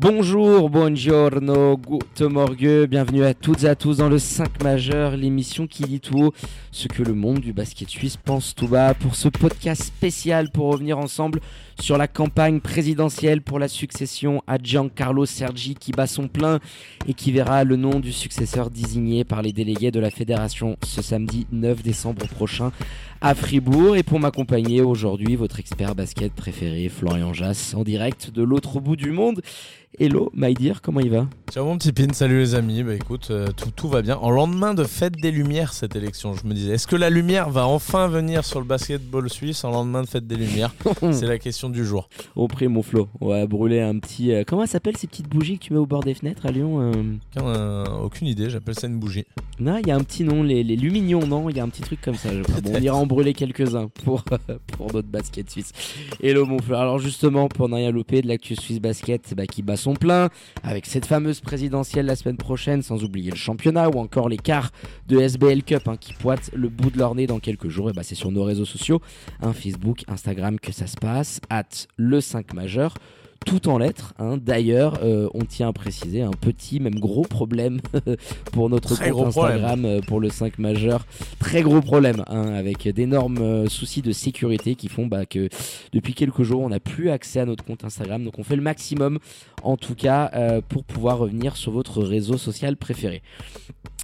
Bonjour, buongiorno, good morgue, bienvenue à toutes et à tous dans le 5 majeur, l'émission qui dit tout ce que le monde du basket suisse pense tout bas. Pour ce podcast spécial pour revenir ensemble sur la campagne présidentielle pour la succession à Giancarlo Sergi qui bat son plein et qui verra le nom du successeur désigné par les délégués de la fédération ce samedi 9 décembre prochain à Fribourg. Et pour m'accompagner aujourd'hui, votre expert basket préféré, Florian Jass, en direct de l'autre bout du monde. Hello, my dear, comment il va? Ciao mon petit pin, salut les amis. Bah écoute, euh, tout, tout va bien. En lendemain de fête des Lumières, cette élection, je me disais, est-ce que la lumière va enfin venir sur le basketball suisse en lendemain de fête des Lumières? C'est la question du jour. Au prix, mon Flo. On va brûler un petit. euh, comment ça s'appelle ces petites bougies que tu mets au bord des fenêtres à Lyon euh? Aucun- euh, aucune idée, j'appelle ça une bougie. Non, il y a un petit nom, les, les lumignons, non? Il y a un petit truc comme ça, je crois. Bon, on ira en brûler quelques-uns pour, pour notre basket suisse. Hello mon frère. Alors justement, pour ne rien de l'actu Suisse Basket bah, qui bat son plein, avec cette fameuse présidentielle la semaine prochaine, sans oublier le championnat ou encore les quarts de SBL Cup hein, qui pointent le bout de leur nez dans quelques jours, et bah, c'est sur nos réseaux sociaux, hein, Facebook, Instagram que ça se passe, at le 5 majeur. Tout en lettres. hein. D'ailleurs, euh, on tient à préciser un petit, même gros problème pour notre Très compte problème. Instagram euh, pour le 5 majeur. Très gros problème, hein, avec d'énormes euh, soucis de sécurité qui font bah, que depuis quelques jours, on n'a plus accès à notre compte Instagram. Donc on fait le maximum, en tout cas, euh, pour pouvoir revenir sur votre réseau social préféré.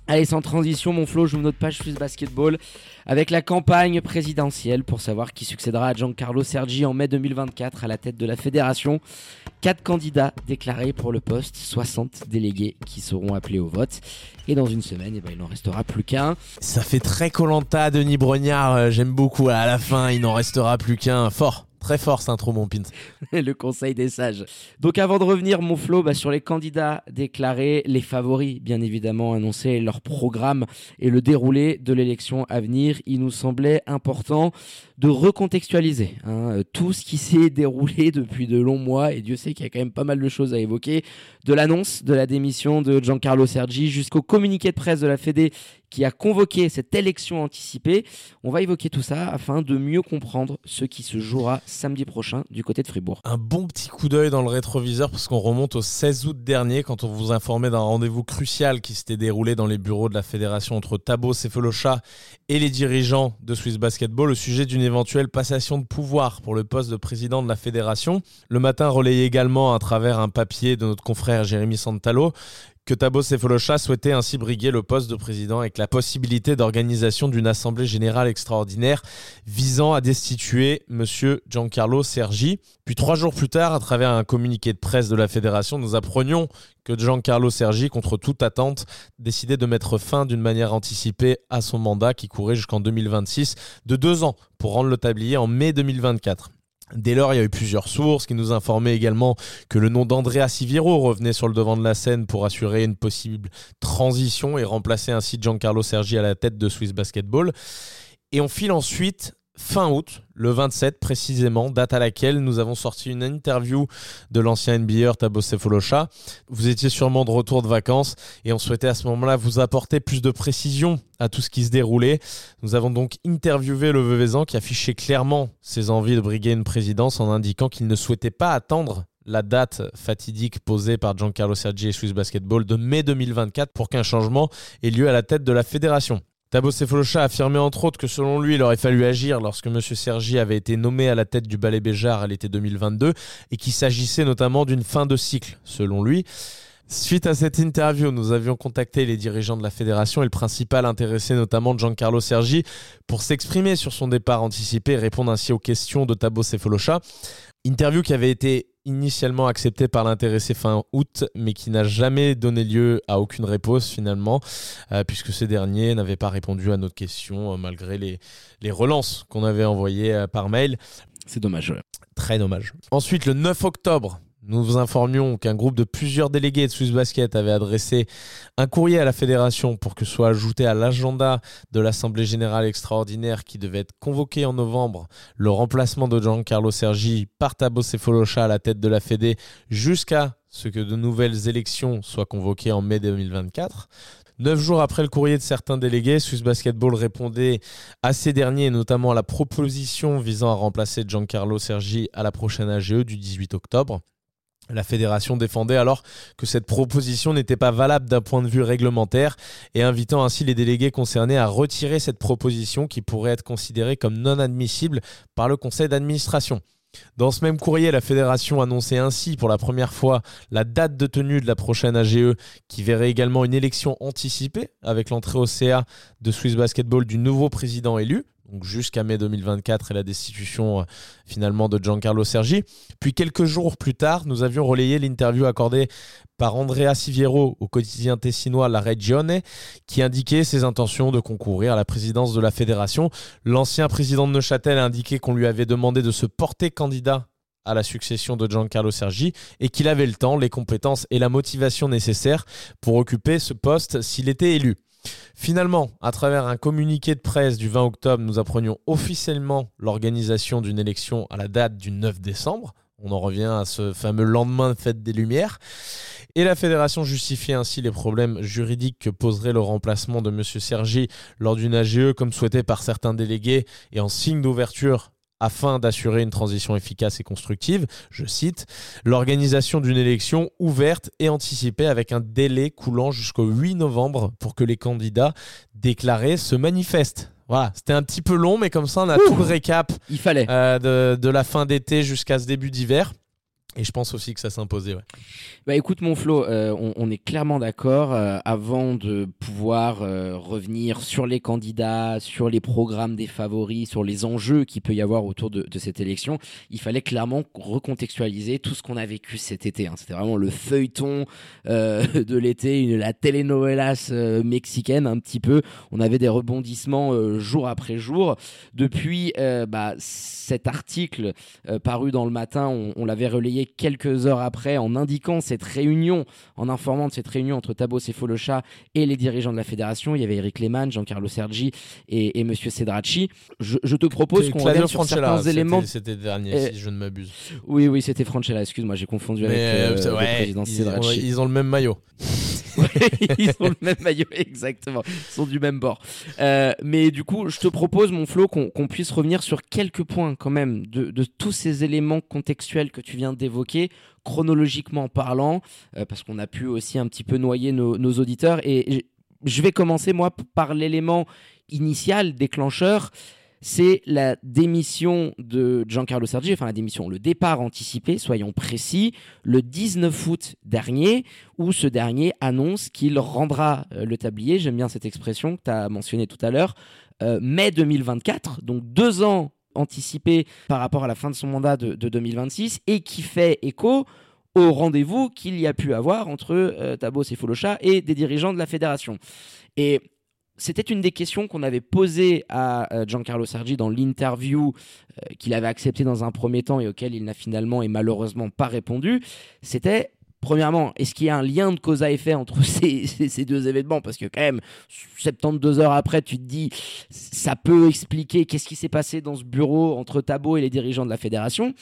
Allez, sans transition, mon Flo, j'ouvre notre page Swiss Basketball avec la campagne présidentielle pour savoir qui succédera à Giancarlo Sergi en mai 2024 à la tête de la fédération. Quatre candidats déclarés pour le poste, 60 délégués qui seront appelés au vote. Et dans une semaine, eh ben, il n'en restera plus qu'un. Ça fait très Colanta, Denis Brognard, euh, j'aime beaucoup. À la fin, il n'en restera plus qu'un. Fort, très fort intro mon le conseil des sages. Donc avant de revenir, mon flow, bah, sur les candidats déclarés, les favoris, bien évidemment, annoncer leur programme et le déroulé de l'élection à venir, il nous semblait important de recontextualiser hein, tout ce qui s'est déroulé depuis de longs mois, et Dieu sait qu'il y a quand même pas mal de choses à évoquer, de l'annonce de la démission de Giancarlo Sergi jusqu'au communiqué de presse de la Fédé qui a convoqué cette élection anticipée. On va évoquer tout ça afin de mieux comprendre ce qui se jouera samedi prochain du côté de Fribourg. Un bon petit coup d'œil dans le rétroviseur parce qu'on remonte au 16 août dernier quand on vous informait d'un rendez-vous crucial qui s'était déroulé dans les bureaux de la fédération entre Tabo Sefolosha et les dirigeants de Swiss Basketball au sujet d'une éventuelle passation de pouvoir pour le poste de président de la fédération. Le matin relayé également à travers un papier de notre confrère Jérémy Santalo que Tabo Sefolosha souhaitait ainsi briguer le poste de président avec la possibilité d'organisation d'une assemblée générale extraordinaire visant à destituer monsieur Giancarlo Sergi. Puis trois jours plus tard, à travers un communiqué de presse de la fédération, nous apprenions que Giancarlo Sergi, contre toute attente, décidait de mettre fin d'une manière anticipée à son mandat qui courait jusqu'en 2026 de deux ans pour rendre le tablier en mai 2024. Dès lors, il y a eu plusieurs sources qui nous informaient également que le nom d'Andrea Siviro revenait sur le devant de la scène pour assurer une possible transition et remplacer ainsi Giancarlo Sergi à la tête de Swiss Basketball. Et on file ensuite fin août, le 27 précisément, date à laquelle nous avons sorti une interview de l'ancien NBA Tabo Sefolosha. Vous étiez sûrement de retour de vacances et on souhaitait à ce moment-là vous apporter plus de précision à tout ce qui se déroulait. Nous avons donc interviewé le Veuvezan qui affichait clairement ses envies de briguer une présidence en indiquant qu'il ne souhaitait pas attendre la date fatidique posée par Giancarlo Sergi et Swiss Basketball de mai 2024 pour qu'un changement ait lieu à la tête de la fédération. Tabo Sefolosha a affirmé entre autres que selon lui, il aurait fallu agir lorsque M. Sergi avait été nommé à la tête du Ballet Béjar à l'été 2022 et qu'il s'agissait notamment d'une fin de cycle, selon lui. Suite à cette interview, nous avions contacté les dirigeants de la fédération et le principal intéressé, notamment Giancarlo Sergi, pour s'exprimer sur son départ anticipé et répondre ainsi aux questions de Tabo Sefolosha. Interview qui avait été initialement acceptée par l'intéressé fin août, mais qui n'a jamais donné lieu à aucune réponse finalement, euh, puisque ces derniers n'avaient pas répondu à notre question euh, malgré les, les relances qu'on avait envoyées euh, par mail. C'est dommage. ouais. Très dommage. Ensuite, le 9 octobre, nous vous informions qu'un groupe de plusieurs délégués de Swiss Basket avait adressé un courrier à la fédération pour que soit ajouté à l'agenda de l'Assemblée générale extraordinaire qui devait être convoquée en novembre le remplacement de Giancarlo Sergi par Tabo Cephalosha à la tête de la Fédé jusqu'à ce que de nouvelles élections soient convoquées en mai 2024. Neuf jours après le courrier de certains délégués, Swiss Basketball répondait à ces derniers, notamment à la proposition visant à remplacer Giancarlo Sergi à la prochaine AGE du 18 octobre. La fédération défendait alors que cette proposition n'était pas valable d'un point de vue réglementaire et invitant ainsi les délégués concernés à retirer cette proposition qui pourrait être considérée comme non admissible par le conseil d'administration. Dans ce même courrier, la fédération annonçait ainsi pour la première fois la date de tenue de la prochaine AGE qui verrait également une élection anticipée avec l'entrée au CA de Swiss Basketball du nouveau président élu donc jusqu'à mai 2024 et la destitution euh, finalement de Giancarlo Sergi. Puis quelques jours plus tard, nous avions relayé l'interview accordée par Andrea Siviero au quotidien tessinois La Regione, qui indiquait ses intentions de concourir à la présidence de la fédération. L'ancien président de Neuchâtel a indiqué qu'on lui avait demandé de se porter candidat à la succession de Giancarlo Sergi et qu'il avait le temps, les compétences et la motivation nécessaires pour occuper ce poste s'il était élu. Finalement, à travers un communiqué de presse du 20 octobre, nous apprenions officiellement l'organisation d'une élection à la date du 9 décembre. On en revient à ce fameux lendemain de fête des Lumières. Et la fédération justifiait ainsi les problèmes juridiques que poserait le remplacement de M. Sergi lors d'une AGE comme souhaité par certains délégués et en signe d'ouverture afin d'assurer une transition efficace et constructive, je cite, l'organisation d'une élection ouverte et anticipée avec un délai coulant jusqu'au 8 novembre pour que les candidats déclarés se manifestent. Voilà, c'était un petit peu long, mais comme ça, on a tout le récap Il fallait. euh, de, de la fin d'été jusqu'à ce début d'hiver. Et je pense aussi que ça s'imposait. Bah écoute mon Flo, euh, on, est clairement d'accord. euh, avant de pouvoir euh, revenir sur les candidats, sur les programmes des favoris, sur les enjeux qu'il peut y avoir autour de, cette élection, il fallait clairement recontextualiser tout ce qu'on a vécu cet été. hein. C'était vraiment le feuilleton de l'été, la telenovelas mexicaine un petit peu. On avait des rebondissements jour après jour. Depuis bah, cet article paru dans le matin, on l'avait relayé quelques heures après en indiquant cette réunion, en informant de cette réunion entre Tabos et Folochat et les dirigeants de la fédération. Il y avait Eric Lehmann, Giancarlo Sergi et, et Monsieur Cedracci. Je, je te propose qu'on revienne sur Francella, certains éléments. C'était dernier, Euh, si je ne m'abuse. Oui, oui, c'était Franchella. Excuse-moi, j'ai confondu avec euh, euh, le ouais, président ils, Cedracci. ils ont le même maillot. Ils ont le même maillot, exactement. Ils sont du même bord. Euh, mais du coup, je te propose, mon Flo, qu'on puisse revenir sur quelques points quand même de, de tous ces éléments contextuels que tu viens d'évoquer, chronologiquement parlant, euh, parce qu'on a pu aussi un petit peu noyer nos, nos auditeurs. Et je- vais commencer, moi, par l'élément initial, déclencheur. C'est la démission de Giancarlo Sergi, enfin la démission, le départ anticipé, soyons précis, le 19 août dernier, où ce dernier annonce qu'il rendra euh, le tablier, j'aime bien cette expression que tu as mentionnée tout à l'heure, euh, mai 2024, donc deux ans anticipés par rapport à la fin de son mandat de, de 2026, et qui fait écho au rendez-vous qu'il y a pu avoir entre euh, Tabos et et des dirigeants de la fédération. Et c'était une des questions qu'on avait posées à euh, Giancarlo Sergi dans l'interview euh, qu'il avait accepté dans un premier temps et auquel il n'a finalement et malheureusement pas répondu. C'était Premièrement, est-ce qu'il y a un lien de cause à effet entre ces, ces- ces deux événements? Parce que quand même, 72 heures après, tu te dis, ça peut expliquer qu'est-ce qui s'est passé dans ce bureau entre Tabo et les dirigeants de la fédération.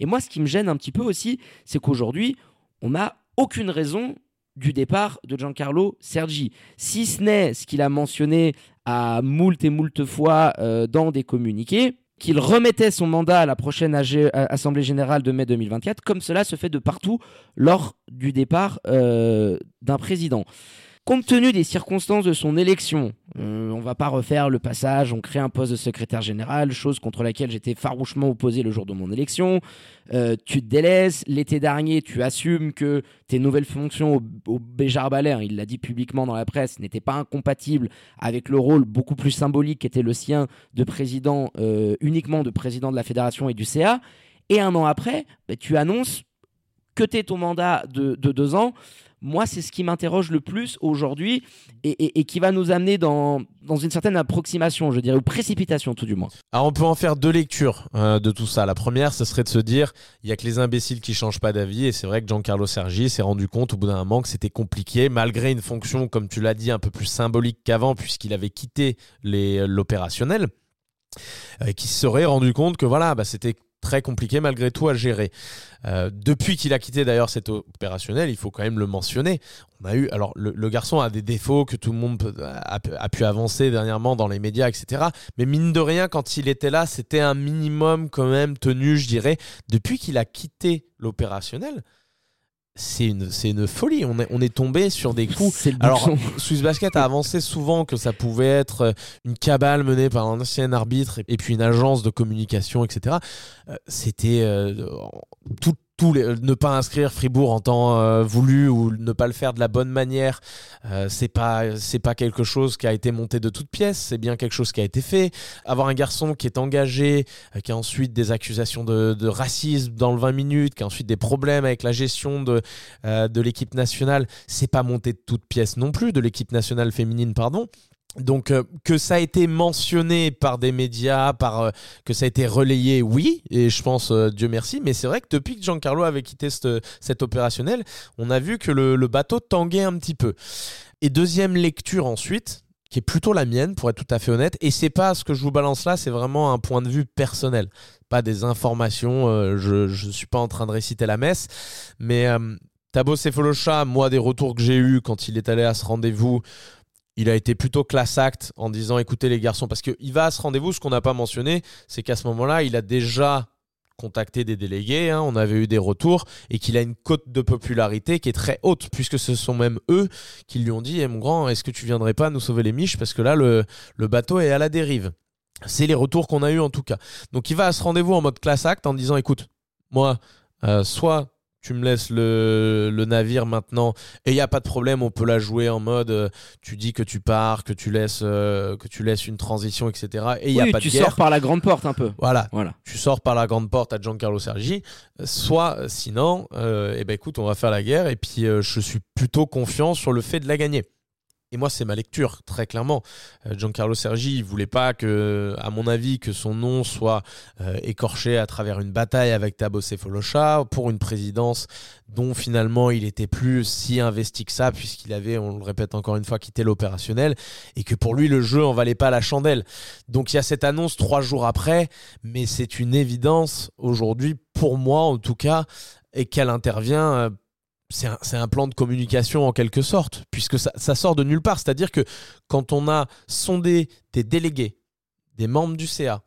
Et moi, ce qui me gêne un petit peu aussi, c'est qu'aujourd'hui, on n'a aucune raison du départ de Giancarlo Sergi. Si ce n'est ce qu'il a mentionné à moult et moult fois euh, dans des communiqués, qu'il remettait son mandat à la prochaine à- Assemblée Générale de mai 2024, comme cela se fait de partout lors du départ euh, d'un président. Compte tenu des circonstances de son élection, euh, on va pas refaire le passage, on crée un poste de secrétaire général, chose contre laquelle j'étais farouchement opposé le jour de mon élection. Euh, tu te délaisses, l'été dernier, tu assumes que tes nouvelles fonctions au, au Béjar Balais, hein, il l'a dit publiquement dans la presse, n'étaient pas incompatibles avec le rôle beaucoup plus symbolique qui était le sien de président, euh, uniquement de président de la fédération et du CA. Et un an après, bah, tu annonces que tu ton mandat de deux ans. Moi, c'est ce qui m'interroge le plus aujourd'hui et, qui va nous amener dans, dans une certaine approximation, je dirais, ou précipitation tout du moins. Alors on peut en faire deux lectures euh, de tout ça. La première, ce serait de se dire, il y a que les imbéciles qui changent pas d'avis et c'est vrai que Giancarlo Sergi s'est rendu compte au bout d'un moment que c'était compliqué, malgré une fonction, comme tu l'as dit, un peu plus symbolique qu'avant puisqu'il avait quitté l'opérationnel. Euh, qui se serait rendu compte que voilà, bah, c'était très compliqué malgré tout à gérer. Euh, depuis qu'il a quitté d'ailleurs cet opérationnel, il faut quand même le mentionner. On a eu, alors le, garçon a des défauts que tout le monde a, pu avancer dernièrement dans les médias, etc. Mais mine de rien, quand il était là, c'était un minimum quand même tenu, je dirais. Depuis qu'il a quitté l'opérationnel, c'est une, c'est une folie. On est, on est tombé sur des coups. Alors, Swiss Basket a avancé souvent que ça pouvait être euh, une cabale menée par un ancien arbitre et, puis une agence de communication, etc. Euh, c'était euh, tout, ne pas inscrire Fribourg en temps euh, voulu ou ne pas le faire de la bonne manière, euh, c'est pas c'est pas quelque chose qui a été monté de toutes pièces, c'est bien quelque chose qui a été fait. Avoir un garçon qui est engagé, euh, qui a ensuite des accusations de, racisme dans le 20 minutes, qui a ensuite des problèmes avec la gestion de de l'équipe nationale, c'est pas monté de toutes pièces non plus, de l'équipe nationale féminine pardon. Donc euh, que ça a été mentionné par des médias, par euh, que ça a été relayé, oui, et je pense euh, Dieu merci, mais c'est vrai que depuis que Giancarlo avait quitté cet opérationnel, on a vu que le, bateau tanguait un petit peu. Et deuxième lecture ensuite, qui est plutôt la mienne pour être tout à fait honnête, et c'est pas ce que je vous balance là, c'est vraiment un point de vue personnel, pas des informations. je je suis pas en train de réciter la messe, mais Tabo Cephalosha, moi des retours que j'ai eus quand il est allé à ce rendez-vous il a été plutôt class act en disant écoutez les garçons, parce qu'il va à ce rendez-vous, ce qu'on n'a pas mentionné, c'est qu'à ce moment-là, il a déjà contacté des délégués, hein, on avait eu des retours, et qu'il a une cote de popularité qui est très haute, puisque ce sont même eux qui lui ont dit eh, mon grand, est-ce que tu viendrais pas nous sauver les miches, parce que là, le, bateau est à la dérive. C'est les retours qu'on a eu en tout cas. Donc il va à ce rendez-vous en mode class act en disant écoute, moi, euh, soit tu me laisses le, le navire maintenant et il n'y a pas de problème, on peut la jouer en mode euh, tu dis que tu pars, que tu laisses, euh, que tu laisses une transition, etc. Et il y a pas de tu sors par la grande porte un peu. Voilà, voilà. Tu sors par la grande porte à Giancarlo Sergi. Soit sinon, euh, eh ben écoute, on va faire la guerre et puis je suis plutôt confiant sur le fait de la gagner. Et moi, c'est ma lecture, très clairement. Euh, Giancarlo Sergi, il voulait pas que, à mon avis, que son nom soit euh, écorché à travers une bataille avec Thabo Sefolosha pour une présidence dont finalement il était plus si investi que ça, puisqu'il avait, on le répète encore une fois, quitté l'opérationnel, et que pour lui, le jeu en valait pas la chandelle. Donc il y a cette annonce trois jours après, mais c'est une évidence aujourd'hui, pour moi en tout cas, et qu'elle intervient euh, c'est un, plan de communication en quelque sorte, puisque ça, sort de nulle part. C'est-à-dire que quand on a sondé des délégués, des membres du CA,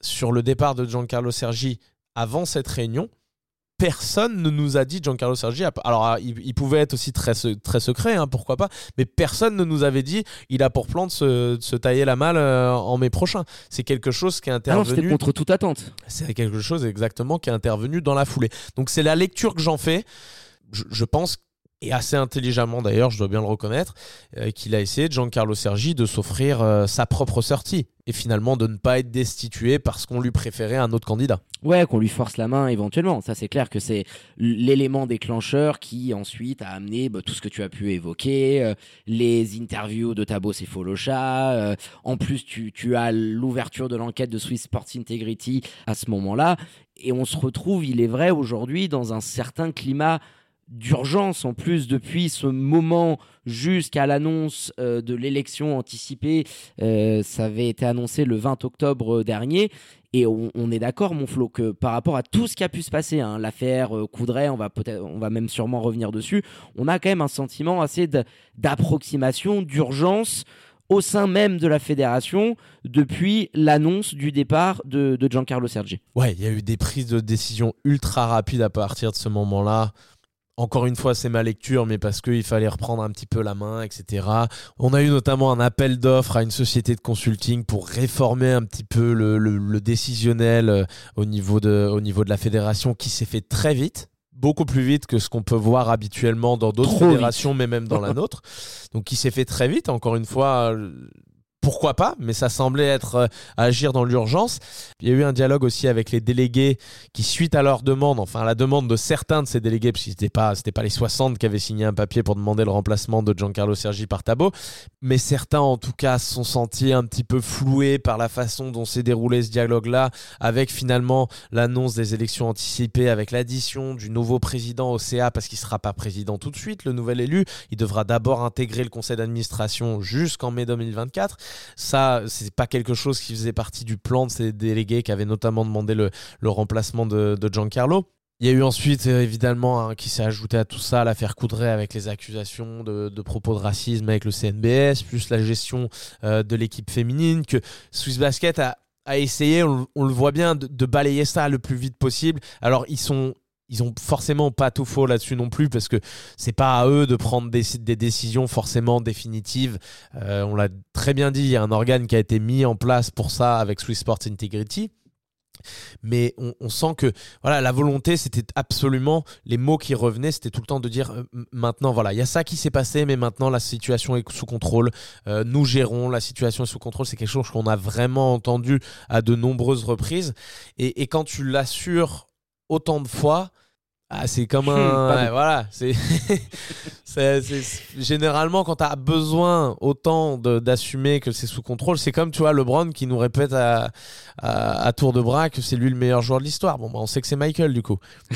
sur le départ de Giancarlo Sergi avant cette réunion, personne ne nous a dit Giancarlo Sergi. Alors, ah, il, pouvait être aussi très, très secret, hein, pourquoi pas, mais personne ne nous avait dit il a pour plan de se, tailler la malle euh, en mai prochain. C'est quelque chose qui est ah intervenu. c'était contre toute attente. C'est quelque chose exactement qui est intervenu dans la foulée. Donc, c'est la lecture que j'en fais je, pense et assez intelligemment d'ailleurs, je dois bien le reconnaître, euh, qu'il a essayé, Giancarlo Sergi, de s'offrir euh, sa propre sortie et finalement de ne pas être destitué parce qu'on lui préférait un autre candidat. Ouais, qu'on lui force la main éventuellement. Ça, c'est clair que c'est l'élément déclencheur qui ensuite a amené bah, tout ce que tu as pu évoquer, euh, les interviews de Tabo et Folocha. en plus, tu as l'ouverture de l'enquête de Swiss Sports Integrity à ce moment-là. Et on se retrouve, il est vrai, aujourd'hui dans un certain climat d'urgence en plus depuis ce moment jusqu'à l'annonce euh, de l'élection anticipée. Euh, ça avait été annoncé le 20 octobre dernier. Et on, est d'accord, mon Flo, que par rapport à tout ce qui a pu se passer, hein, l'affaire euh, Coudray, on va peut-être, on va même sûrement revenir dessus. On a quand même un sentiment assez d'approximation, d'urgence au sein même de la fédération depuis l'annonce du départ de, de Giancarlo Sergi. Ouais, il y a eu des prises de décision ultra rapides à partir de ce moment-là. Encore une fois, c'est ma lecture, mais parce qu'il fallait reprendre un petit peu la main, etc. On a eu notamment un appel d'offres à une société de consulting pour réformer un petit peu le, décisionnel euh, au niveau, de, au niveau de la fédération qui s'est fait très vite beaucoup plus vite que ce qu'on peut voir habituellement dans d'autres fédérations, mais même dans la nôtre. Donc, qui s'est fait très vite. Encore une fois, pourquoi pas, mais ça semblait être euh, agir dans l'urgence. Il y a eu un dialogue aussi avec les délégués qui, suite à leur demande, enfin à la demande de certains de ces délégués, parce que c'était pas, pas les 60 qui avaient signé un papier pour demander le remplacement de Giancarlo Sergi par Tabo, mais certains en tout cas se sont sentis un petit peu floués par la façon dont s'est déroulé ce dialogue-là, avec finalement l'annonce des élections anticipées, avec l'addition du nouveau président au CA, parce qu'il sera pas président tout de suite, le nouvel élu, il devra d'abord intégrer le conseil d'administration jusqu'en mai 2024. Ça, c'est pas quelque chose qui faisait partie du plan de ces délégués qui avaient notamment demandé le, remplacement de, Giancarlo. Il y a eu ensuite, euh, évidemment, hein, qui s'est ajouté à tout ça, l'affaire Coudray avec les accusations de, propos de racisme avec le CNBS, plus la gestion euh, de l'équipe féminine, que Swiss Basket a, essayé, on, le voit bien, de, de, balayer ça le plus vite possible. Alors, ils sont ils ont forcément pas tout faux là-dessus non plus parce que c'est pas à eux de prendre des, décisions forcément définitives. Euh, on l'a très bien dit, il y a un organe qui a été mis en place pour ça avec Swiss Sports Integrity. Mais on, sent que voilà la volonté, c'était absolument les mots qui revenaient, c'était tout le temps de dire euh, maintenant voilà il y a ça qui s'est passé, mais maintenant la situation est sous contrôle. Euh, nous gérons la situation est sous contrôle. C'est quelque chose qu'on a vraiment entendu à de nombreuses reprises. Et, et quand tu l'assures autant de fois, ah, c'est comme un. voilà. C'est, généralement, quand tu as besoin autant d'assumer que c'est sous contrôle, c'est comme, tu vois, LeBron qui nous répète à, à, tour de bras que c'est lui le meilleur joueur de l'histoire. Bon, bah, on sait que c'est Michael, du coup.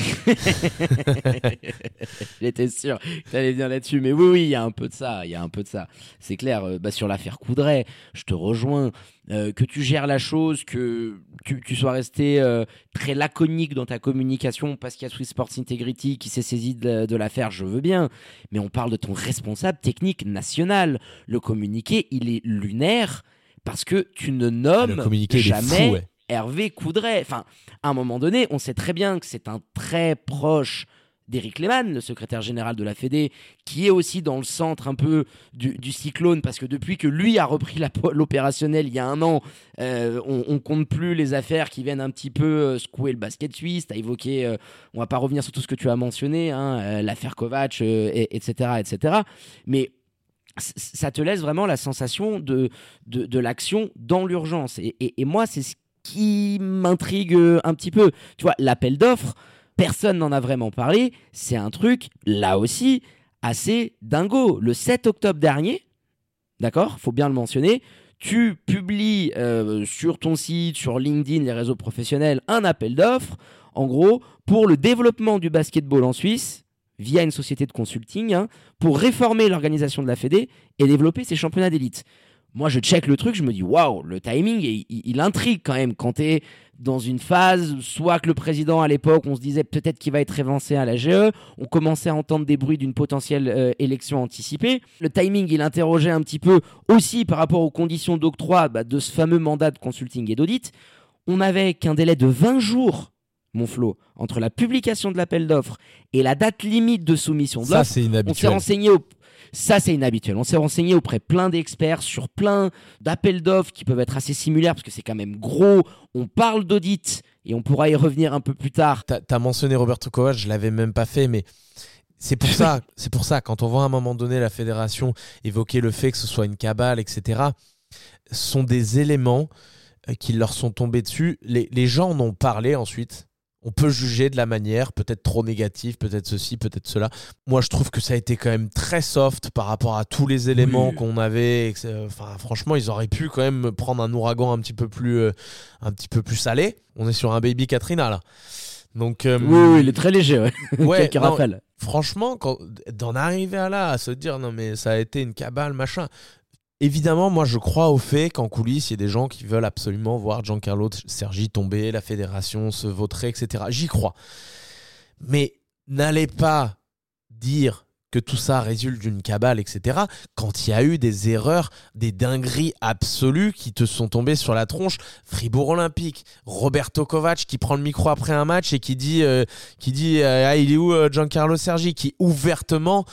J'étais sûr que tu allais bien là-dessus. Mais oui, oui, il y a un peu de ça. Il y a un peu de ça. C'est clair. Euh, bah, sur l'affaire Coudray, je te rejoins. Euh, que tu gères la chose, que tu, sois resté euh, très laconique dans ta communication parce qu'il y a Swiss Sports Integrity qui s'est saisi de, l'affaire, je veux bien. Mais on parle de ton responsable technique national. Le communiqué, il est lunaire parce que tu ne nommes jamais Hervé Coudray. Enfin, à un moment donné, on sait très bien que c'est un très proche d'Eric Lehmann, le secrétaire général de la Fédé, qui est aussi dans le centre un peu du, cyclone, parce que depuis que lui a repris l'opérationnel il y a un an, euh, on, on, compte plus les affaires qui viennent un petit peu euh, secouer le basket suisse. Tu as évoqué, euh, on va pas revenir sur tout ce que tu as mentionné, hein, l'affaire Kovac, etc., etc. Mais ça te laisse vraiment la sensation de, de, l'action dans l'urgence. Et, et moi, c'est ce qui m'intrigue un petit peu. Tu vois, l'appel d'offres, personne n'en a vraiment parlé. C'est un truc, là aussi, assez dingo. Le 7 octobre dernier, d'accord, faut bien le mentionner, tu publies euh, sur ton site, sur LinkedIn, les réseaux professionnels, un appel d'offres, en gros, pour le développement du basketball en Suisse, via une société de consulting, hein, pour réformer l'organisation de la Fédé et développer ses championnats d'élite. Moi, je check le truc, je me dis, waouh, le timing, il, il, intrigue quand même quand tu es dans une phase, soit que le président à l'époque, on se disait peut-être qu'il va être évincé à la GE, on commençait à entendre des bruits d'une potentielle euh, élection anticipée. Le timing, il interrogeait un petit peu aussi par rapport aux conditions d'octroi bah, de ce fameux mandat de consulting et d'audit. On n'avait qu'un délai de 20 jours, mon flot, entre la publication de l'appel d'offres et la date limite de soumission de l'offre. Ça, c'est inhabituel. On s'est renseigné au ça, c'est inhabituel. On s'est renseigné auprès plein d'experts sur plein d'appels d'offres qui peuvent être assez similaires parce que c'est quand même gros. On parle d'audit et on pourra y revenir un peu plus tard. Tu as, mentionné Roberto Kovac, je l'avais même pas fait, mais c'est pour ça, c'est pour ça, quand on voit à un moment donné la fédération évoquer le fait que ce soit une cabale, etc., sont des éléments euh, qui leur sont tombés dessus. Les, les gens en ont parlé ensuite on peut juger de la manière, peut-être trop négative, peut-être ceci, peut-être cela. Moi, je trouve que ça a été quand même très soft par rapport à tous les éléments qu'on avait. Enfin, franchement, ils auraient pu quand même prendre un ouragan un petit peu plus, euh, un petit peu plus salé. On est sur un baby Katrina là. Donc, euh, oui, il est très léger. Ouais. franchement, d'en arriver à là, à se dire non mais ça a été une cabale, machin. Évidemment, moi je crois au fait qu'en coulisses, il y a des gens qui veulent absolument voir Giancarlo Sergi tomber, la fédération se vautrer, etc. J'y crois. Mais n'allez pas dire que tout ça résulte d'une cabale, etc., quand il y a eu des erreurs, des dingueries absolues qui te sont tombées sur la tronche. Fribourg Olympique, Roberto Kovac qui prend le micro après un match et qui dit, euh, qui dit euh, ah, il est où euh, Giancarlo Sergi, qui ouvertement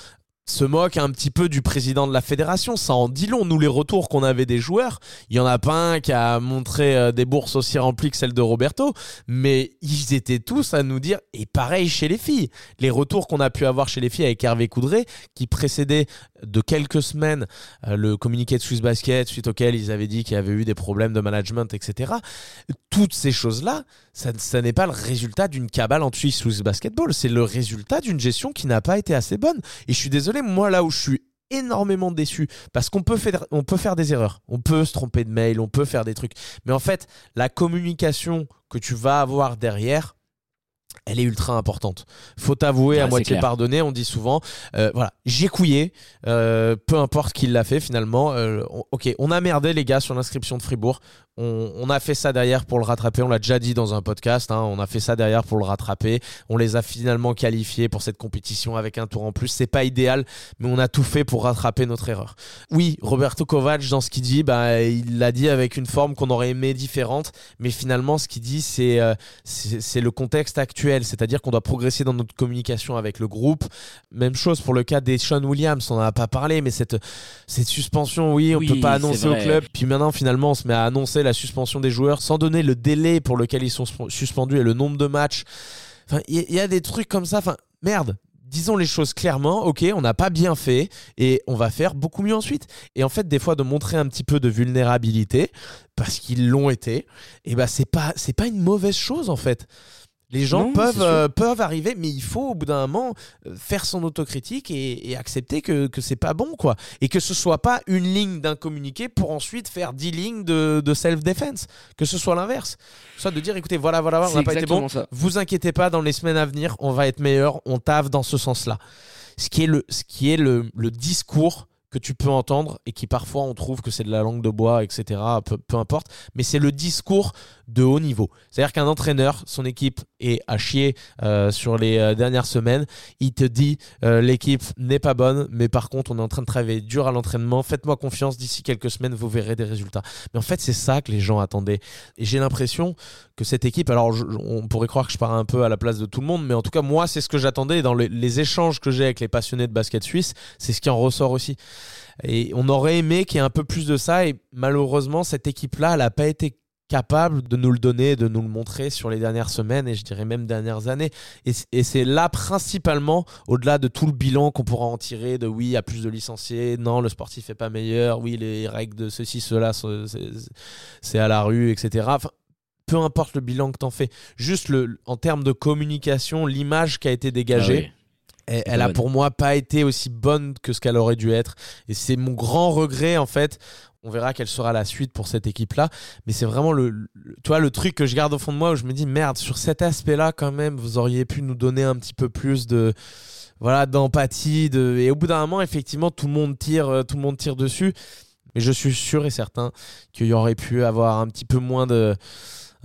se moque un petit peu du président de la fédération. Ça en dit long. Nous, les retours qu'on avait des joueurs, il y en a pas un qui a montré euh, des bourses aussi remplies que celle de Roberto, mais ils étaient tous à nous dire, et pareil chez les filles. Les retours qu'on a pu avoir chez les filles avec Hervé Coudray, qui précédait de quelques semaines euh, le communiqué de Swiss Basket, suite auquel ils avaient dit qu'il y avait eu des problèmes de management, etc. Toutes ces choses-là, ça n'est pas le résultat d'une cabale en Swiss Basketball, c'est le résultat d'une gestion qui n'a pas été assez bonne. Et je suis désolé, moi là où je suis énormément déçu parce qu'on peut faire on peut faire des erreurs, on peut se tromper de mail, on peut faire des trucs. Mais en fait, la communication que tu vas avoir derrière elle est ultra importante. Faut avouer à moitié pardonner, on dit souvent. Euh, voilà, j'ai couillé, euh, peu importe qui l'a fait finalement. Euh, ok, on a merdé les gars sur l'inscription de Fribourg. On, a fait ça derrière pour le rattraper. On l'a déjà dit dans un podcast. Hein, on a fait ça derrière pour le rattraper. On les a finalement qualifiés pour cette compétition avec un tour en plus. C'est pas idéal, mais on a tout fait pour rattraper notre erreur. Oui, Roberto Kovac, dans ce qu'il dit, bah, il l'a dit avec une forme qu'on aurait aimé différente. Mais finalement, ce qu'il dit, c'est euh, c'est le contexte actuel. C'est-à-dire qu'on doit progresser dans notre communication avec le groupe. Même chose pour le cas des Sean Williams. On n'en a pas parlé, mais cette, cette suspension, oui, on peut pas annoncer au club. Puis maintenant, finalement, on se met à annoncer la suspension des joueurs sans donner le délai pour lequel ils sont suspendus et le nombre de matchs. Enfin, il y, a des trucs comme ça. Enfin, merde. Disons les choses clairement, ok, on n'a pas bien fait et on va faire beaucoup mieux ensuite. Et en fait, des fois, de montrer un petit peu de vulnérabilité, parce qu'ils l'ont été, et eh ben c'est pas c'est pas une mauvaise chose en fait. Les gens peuvent, euh, peuvent arriver, mais il faut au bout d'un moment faire son autocritique et, accepter que, que c'est pas bon, quoi. Et que ce soit pas une ligne d'un communiqué pour ensuite faire dix lignes de, de self-defense. Que ce soit l'inverse. Soit de dire, écoutez, voilà, voilà, on n'a pas été bon. Vous inquiétez pas, dans les semaines à venir, on va être meilleur, on tave dans ce sens-là. Ce qui est le, ce qui est le, le discours que tu peux entendre et qui parfois on trouve que c'est de la langue de bois, etc. Peu, importe, mais c'est le discours de haut niveau. C'est-à-dire qu'un entraîneur, son équipe est à chier euh, sur les euh, dernières semaines, il te dit euh, l'équipe n'est pas bonne, mais par contre on est en train de travailler dur à l'entraînement, faites-moi confiance, d'ici quelques semaines vous verrez des résultats. Mais en fait c'est ça que les gens attendaient. Et j'ai l'impression que cette équipe, alors on pourrait croire que je pars un peu à la place de tout le monde, mais en tout cas moi c'est ce que j'attendais dans les échanges que j'ai avec les passionnés de basket suisse, c'est ce qui en ressort aussi. Et on aurait aimé qu'il y ait un peu plus de ça. Et malheureusement, cette équipe-là, elle n'a pas été capable de nous le donner, de nous le montrer sur les dernières semaines et je dirais même dernières années. Et, c'est là principalement, au-delà de tout le bilan qu'on pourra en tirer, de oui, il y a plus de licenciés, non, le sportif est pas meilleur, oui, les règles de ceci, cela, c'est à la rue, etc. Peu importe le bilan que tu en fais, juste le, en termes de communication, l'image qui a été dégagée. Ah elle, a pour moi pas été aussi bonne que ce qu'elle aurait dû être. Et c'est mon grand regret en fait. On verra quelle sera la suite pour cette équipe-là. Mais c'est vraiment le, toi, le truc que je garde au fond de moi où je me dis merde, sur cet aspect-là, quand même, vous auriez pu nous donner un petit peu plus de voilà d'empathie de et au bout d'un moment effectivement tout le monde tire euh, tout le monde tire dessus mais je suis sûr et certain qu'il y aurait pu avoir un petit peu moins de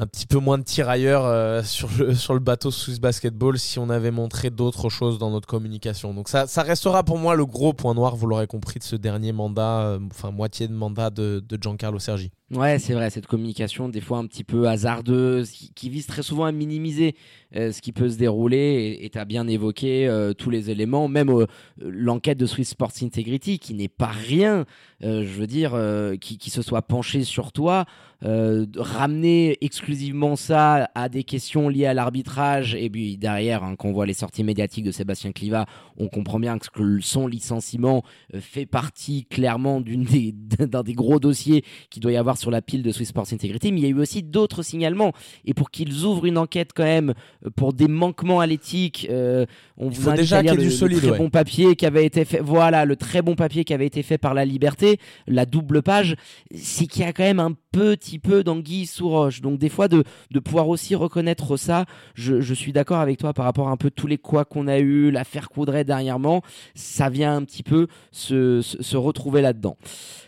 un petit peu moins de tirailleurs euh, sur, le, sur le bateau Swiss Basketball si on avait montré d'autres choses dans notre communication. Donc ça, restera pour moi le gros point noir, vous l'aurez compris, de ce dernier mandat, euh, enfin moitié de mandat de, de Giancarlo Sergi. Ouais, c'est vrai, cette communication, des fois un petit peu hasardeuse, qui, vise très souvent à minimiser euh, ce qui peut se dérouler. Et tu as bien évoqué euh, tous les éléments, même euh, l'enquête de Swiss Sports Integrity, qui n'est pas rien, je veux dire, qui, qui, se soit penché sur toi, ramener exclusivement ça à des questions liées à l'arbitrage. Et puis derrière, hein, quand on voit les sorties médiatiques de Sébastien Cliva, on comprend bien que son licenciement fait partie clairement d'un des gros dossiers qu'il doit y avoir sur la pile de Swiss Sports Integrity, mais il y a eu aussi d'autres signalements. Et pour qu'ils ouvrent une enquête quand même pour des manquements à l'éthique, euh, on vous a déjà lire le, du solide, très bon papier qui avait été fait. Voilà, le très bon papier qui avait été fait par la Liberté, la double page, c'est qu'il y a quand même un petit peu d'anguille sous roche. Donc des fois de, de pouvoir aussi reconnaître ça, je, je suis d'accord avec toi par rapport à un peu tous les quoi qu'on a eu, l'affaire Coudray dernièrement, ça vient un petit peu se, se, retrouver là-dedans.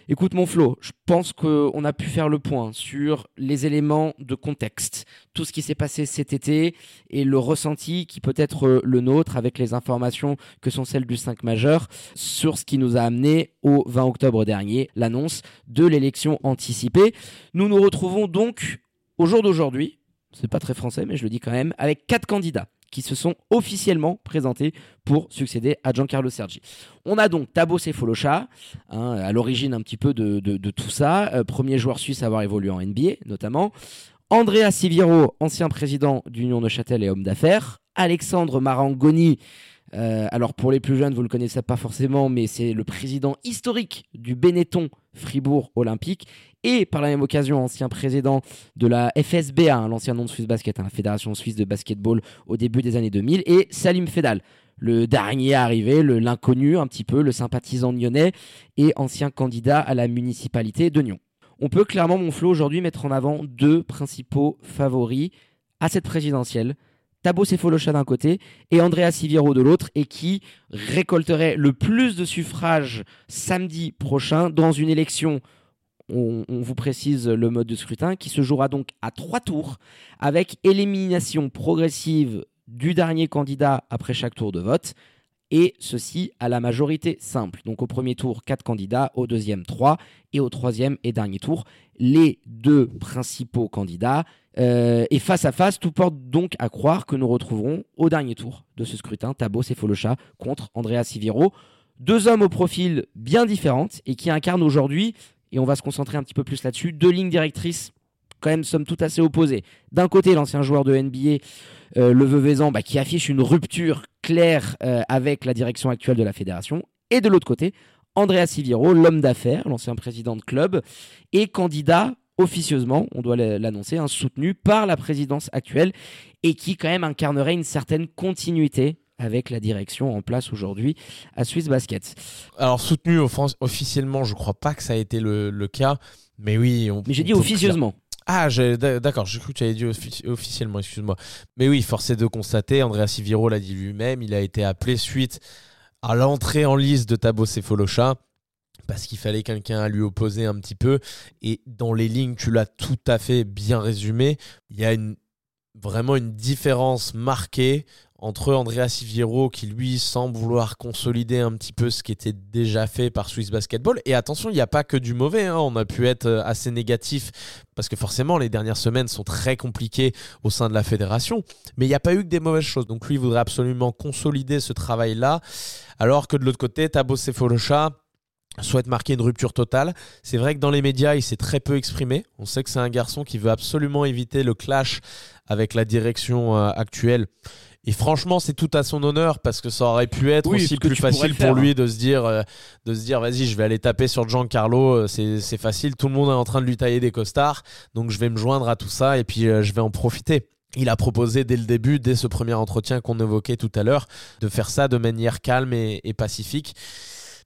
Écoute mon Flo, je pense qu'on a pu faire le point sur les éléments de contexte, tout ce qui s'est passé cet été et le ressenti qui peut être le nôtre avec les informations que sont celles du 5 majeur sur ce qui nous a amené au 20 octobre dernier, l'annonce de l'élection anticipée. Nous nous retrouvons donc au jour d'aujourd'hui, c'est pas très français mais je le dis quand même, avec quatre candidats qui se sont officiellement présentés pour succéder à Giancarlo Sergi. On a donc Tabo Sefolocha, hein, à l'origine un petit peu de, tout ça, euh, premier joueur suisse à avoir évolué en NBA notamment. Andrea Siviero, ancien président d'Union Neuchâtel et homme d'affaires. Alexandre Marangoni, euh, alors pour les plus jeunes, vous ne le connaissez pas forcément, mais c'est le président historique du Benetton Fribourg Olympique et par la même occasion ancien président de la FSBA, hein, l'ancien nom de Swiss Basket, hein, la Fédération Suisse de Basketball au début des années 2000, et Salim Fedal, le dernier arrivé, l'inconnu un petit peu, le sympathisant lyonnais et ancien candidat à la municipalité de Nyon. On peut clairement, mon flot, aujourd'hui mettre en avant deux principaux favoris à cette présidentielle. Tabo Cefolocha d'un côté et Andrea Siviero de l'autre, et qui récolterait le plus de suffrages samedi prochain dans une élection on, vous précise le mode de scrutin, qui se jouera donc à trois tours, avec élimination progressive du dernier candidat après chaque tour de vote, et ceci à la majorité simple. Donc au premier tour, quatre candidats, au deuxième, trois, et au troisième et dernier tour, les deux principaux candidats. Euh, et face à face, tout porte donc à croire que nous retrouverons au dernier tour de ce scrutin Tabos et Folosha contre Andrea Siviero. Deux hommes au profil bien différents et qui incarnent aujourd'hui et on va se concentrer un petit peu plus là-dessus. Deux lignes directrices, quand même, sommes tout assez opposées. D'un côté, l'ancien joueur de NBA, euh, le Veuvezan, bah, qui affiche une rupture claire euh, avec la direction actuelle de la fédération. Et de l'autre côté, Andrea Siviero, l'homme d'affaires, l'ancien président de club, et candidat officieusement, on doit l'annoncer, hein, soutenu par la présidence actuelle et qui quand même incarnerait une certaine continuité avec la direction en place aujourd'hui à Swiss Basket. Alors soutenu officiellement, je crois pas que ça a été le, cas, mais oui. mais j'ai dit officieusement. Ah, d'accord, j'ai cru que tu avais dit officiellement, excuse-moi. Mais oui, force est de constater, Andrea Siviro l'a dit lui-même, il a été appelé suite à l'entrée en liste de Tabo Cefolocha parce qu'il fallait quelqu'un à lui opposer un petit peu. Et dans les lignes, tu l'as tout à fait bien résumé. Il y a vraiment une différence marquée entre Andrea Siviero qui lui semble vouloir consolider un petit peu ce qui était déjà fait par Swiss Basketball. Et attention, il n'y a pas que du mauvais, hein. on a pu être euh, assez négatif parce que forcément les dernières semaines sont très compliquées au sein de la fédération, mais il n'y a pas eu que des mauvaises choses. Donc lui voudrait absolument consolider ce travail-là, alors que de l'autre côté, Tabo Sefolosha souhaite marquer une rupture totale. C'est vrai que dans les médias, il s'est très peu exprimé. On sait que c'est un garçon qui veut absolument éviter le clash avec la direction euh, actuelle et franchement, c'est tout à son honneur parce que ça aurait pu être aussi plus facile pour lui de se dire, euh, de se dire, vas-y, je vais aller taper sur Giancarlo, euh, c'est facile, tout le monde est en train de lui tailler des costards, donc je vais me joindre à tout ça et puis euh, je vais en profiter. Il a proposé dès le début, dès ce premier entretien qu'on évoquait tout à l'heure, de faire ça de manière calme et, pacifique.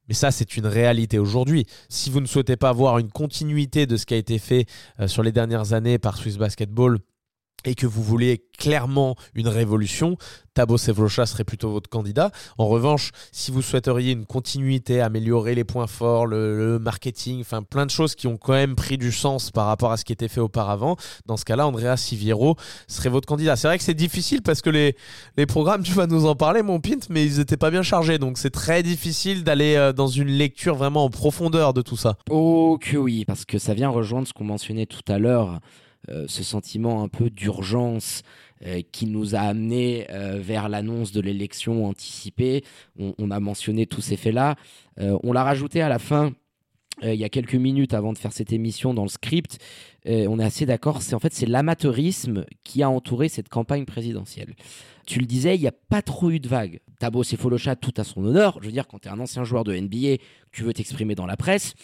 Mais ça, c'est une réalité aujourd'hui. Si vous ne souhaitez pas voir une continuité de ce qui a été fait sur les dernières années par Swiss Basketball, et que vous voulez clairement une révolution, Tabo Sevlocha serait plutôt votre candidat. En revanche, si vous souhaiteriez une continuité, améliorer les points forts, le, marketing, enfin plein de choses qui ont quand même pris du sens par rapport à ce qui était fait auparavant, dans ce cas-là, Andrea Siviero serait votre candidat. C'est vrai que c'est difficile parce que les, les programmes, tu vas nous en parler, mon Pint, mais ils n'étaient pas bien chargés. Donc c'est très difficile d'aller euh, dans une lecture vraiment en profondeur de tout ça. Oh que oui, parce que ça vient rejoindre ce qu'on mentionnait tout à l'heure. Euh, ce sentiment un peu d'urgence euh, qui nous a amené euh, vers l'annonce de l'élection anticipée. On, a mentionné tous ces faits-là. on l'a rajouté à la fin. il y a quelques minutes avant de faire cette émission dans le script, on est assez d'accord. C'est en fait c'est l'amateurisme qui a entouré cette campagne présidentielle. Tu le disais, il n'y a pas trop eu de vagues. Tabo Folocha, tout à son honneur. Je veux dire, quand tu es un ancien joueur de NBA, tu veux t'exprimer dans la presse.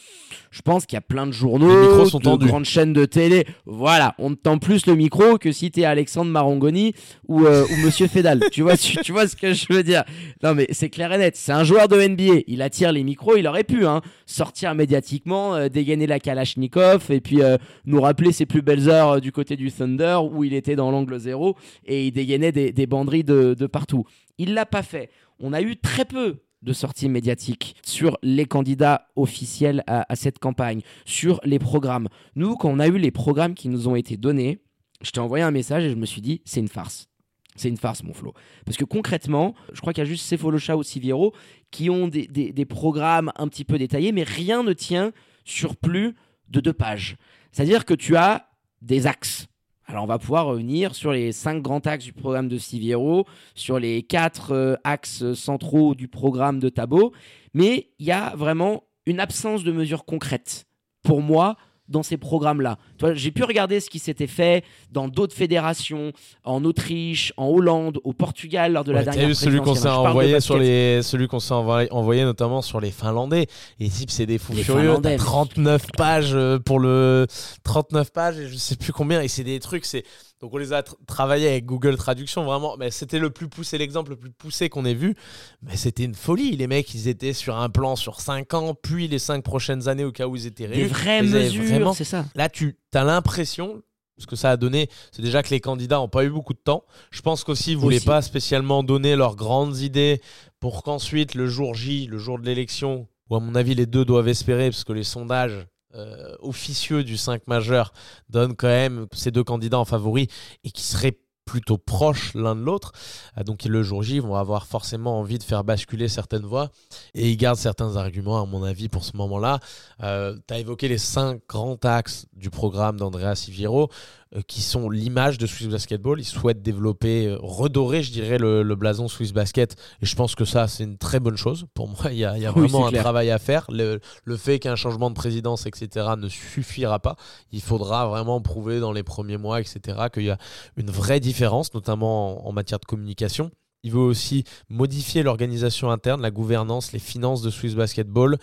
Je pense qu'il y a plein de journaux, sont de grandes chaînes de télé. Voilà, on ne tend plus le micro que si tu es Alexandre Marangoni ou, euh, ou Monsieur Fedal. tu, vois, tu, vois ce que je veux dire Non, mais c'est clair et net. C'est un joueur de NBA. Il attire les micros. Il aurait pu hein, sortir médiatiquement, euh, dégainer la Kalachnikov et puis euh, nous rappeler ses plus belles heures du côté du Thunder où il était dans l'angle zéro et il dégainait des, des de, partout. Il l'a pas fait. On a eu très peu de sorties médiatiques sur les candidats officiels à, cette campagne, sur les programmes. Nous, quand on a eu les programmes qui nous ont été donnés, je t'ai envoyé un message et je me suis dit, c'est une farce. C'est une farce, mon Flo. Parce que concrètement, je crois qu'il y a juste Cefolocha ou Siviero qui ont des, des, programmes un petit peu détaillés, mais rien ne tient sur plus de deux pages. C'est-à-dire que tu as des axes Alors on va pouvoir revenir sur les cinq grands axes du programme de Siviero, sur les quatre euh, axes centraux du programme de Tabo, mais il y a vraiment une absence de mesures concrètes. Pour moi, dans ces programmes-là. J'ai pu regarder ce qui s'était fait dans d'autres fédérations, en Autriche, en Hollande, au Portugal lors de la dernière vu celui qu'on s'est envoyé sur les, celui qu'on s'est envoyé, notamment sur les Finlandais. Et c'est des fous furieux. 39 pages euh, pour le 39 pages et je sais plus combien. Et c'est des trucs, c'est donc on les a travaillés avec Google Traduction, vraiment. Mais c'était le plus poussé, l'exemple le plus poussé qu'on ait vu. Mais c'était une folie. Les mecs, ils étaient sur un plan sur 5 ans, puis les 5 prochaines années au cas où ils étaient réunis. Des vraies mesures, c'est ça. Là, tu as l'impression, ce que ça a donné, c'est déjà que les candidats n'ont pas eu beaucoup de temps. Je pense qu'aussi, ils ne voulaient pas spécialement donner leurs grandes idées pour qu'ensuite, le jour J, le jour de l'élection, où à mon avis les deux doivent espérer, parce que les sondages euh, officieux du 5 majeur donne quand même ces deux candidats en favori et qui seraient plutôt proches l'un de l'autre. Euh, donc le jour J, ils vont avoir forcément envie de faire basculer certaines voix et ils gardent certains arguments, à mon avis, pour ce moment-là. Euh, tu as évoqué les cinq grands axes du programme d'Andrea Siviero. Euh, qui sont l'image de Swiss Basketball. Ils souhaitent développer, euh, redorer, je dirais, le, blason Swiss Basket. Et je pense que ça, c'est une très bonne chose. Pour moi, il y a, vraiment un travail à faire. Le, fait qu'un changement de présidence, etc., ne suffira pas. Il faudra vraiment prouver dans les premiers mois, etc., qu'il y a une vraie différence, notamment en matière de communication. Il veut aussi modifier l'organisation interne, la gouvernance, les finances de Swiss Basketball.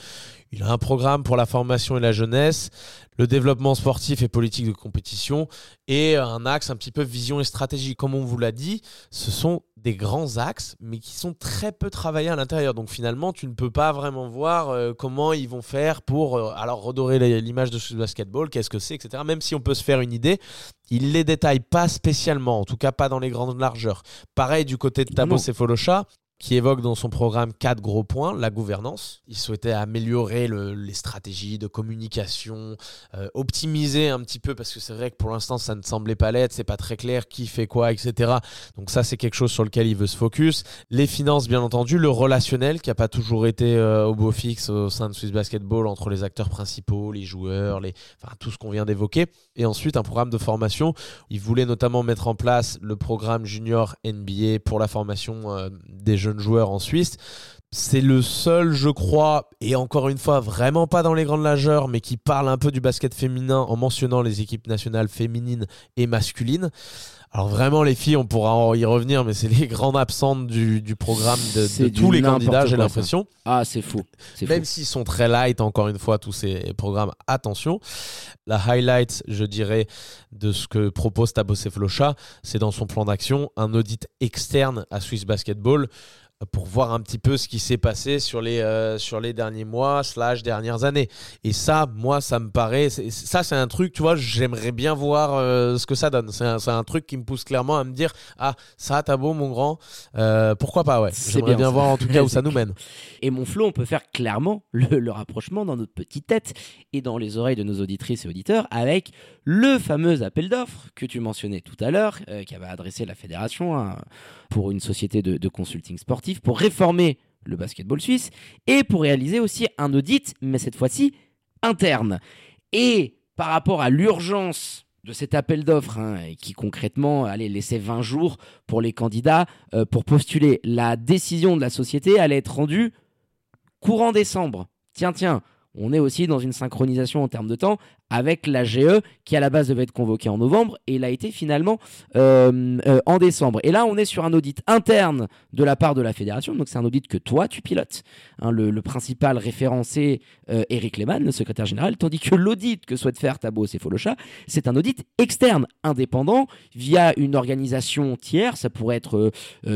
Il a un programme pour la formation et la jeunesse, le développement sportif et politique de compétition et un axe un petit peu vision et stratégie. Comme on vous l'a dit, ce sont des grands axes, mais qui sont très peu travaillés à l'intérieur. Donc finalement, tu ne peux pas vraiment voir euh, comment ils vont faire pour euh, alors redorer l'image de ce basketball, qu'est-ce que c'est, etc. Même si on peut se faire une idée, il les détaille pas spécialement, en tout cas pas dans les grandes largeurs. Pareil du côté de Tabo Cephalosha, qui évoque dans son programme quatre gros points. La gouvernance, il souhaitait améliorer les stratégies de communication, euh, optimiser un petit peu, parce que c'est vrai que pour l'instant ça ne semblait pas l'être, c'est pas très clair qui fait quoi, etc. Donc ça c'est quelque chose sur lequel il veut se focus. Les finances bien entendu, le relationnel qui n'a pas toujours été euh, au beau fixe au sein de Swiss Basketball entre les acteurs principaux, les joueurs, tout ce qu'on vient d'évoquer. Et ensuite un programme de formation. Il voulait notamment mettre en place le programme junior NBA pour la formation euh, des jeunes joueurs en Suisse. C'est le seul, je crois, et encore une fois, vraiment pas dans les grandes largeurs, mais qui parle un peu du basket féminin en mentionnant les équipes nationales féminines et masculines. Alors vraiment, les filles, on pourra y revenir, mais c'est les grandes absentes du, programme de, tous les candidats, j'ai l'impression. Ah, c'est fou. Même s'ils sont très light, encore une fois, tous ces programmes, attention. La highlight, je dirais, de ce que propose Tabo Flocha, c'est dans son plan d'action un audit externe à Swiss Basketball pour voir un petit peu ce qui s'est passé sur les, euh, sur les derniers mois, slash dernières années. Et ça, moi, ça me paraît, ça c'est un truc, tu vois, j'aimerais bien voir euh, ce que ça donne. C'est un, un, truc qui me pousse clairement à me dire, ah, ça, t'as beau, mon grand, euh, pourquoi pas, ouais. J'aimerais bien, voir en tout cas où ça nous mène. Et mon flot, on peut faire clairement le, le rapprochement dans notre petite tête et dans les oreilles de nos auditrices et auditeurs avec le fameux appel d'offres que tu mentionnais tout à l'heure, qui avait adressé la fédération hein, pour une société de, consulting sportif pour réformer le basketball suisse et pour réaliser aussi un audit, mais cette fois-ci interne. Et par rapport à l'urgence de cet appel d'offres, hein, qui concrètement allait laisser 20 jours pour les candidats euh, pour postuler, la décision de la société allait être rendue courant décembre. Tiens, tiens, on est aussi dans une synchronisation en termes de temps avec la GE qui à la base devait être convoquée en novembre et il a été finalement euh, euh, en décembre. Et là, on est sur un audit interne de la part de la fédération, donc c'est un audit que toi tu pilotes. Hein, le, principal référencé, euh, Eric Lehmann, le secrétaire général, tandis que l'audit que souhaite faire Tabo Folocha, c'est un audit externe, indépendant, via une organisation tiers. Ça pourrait être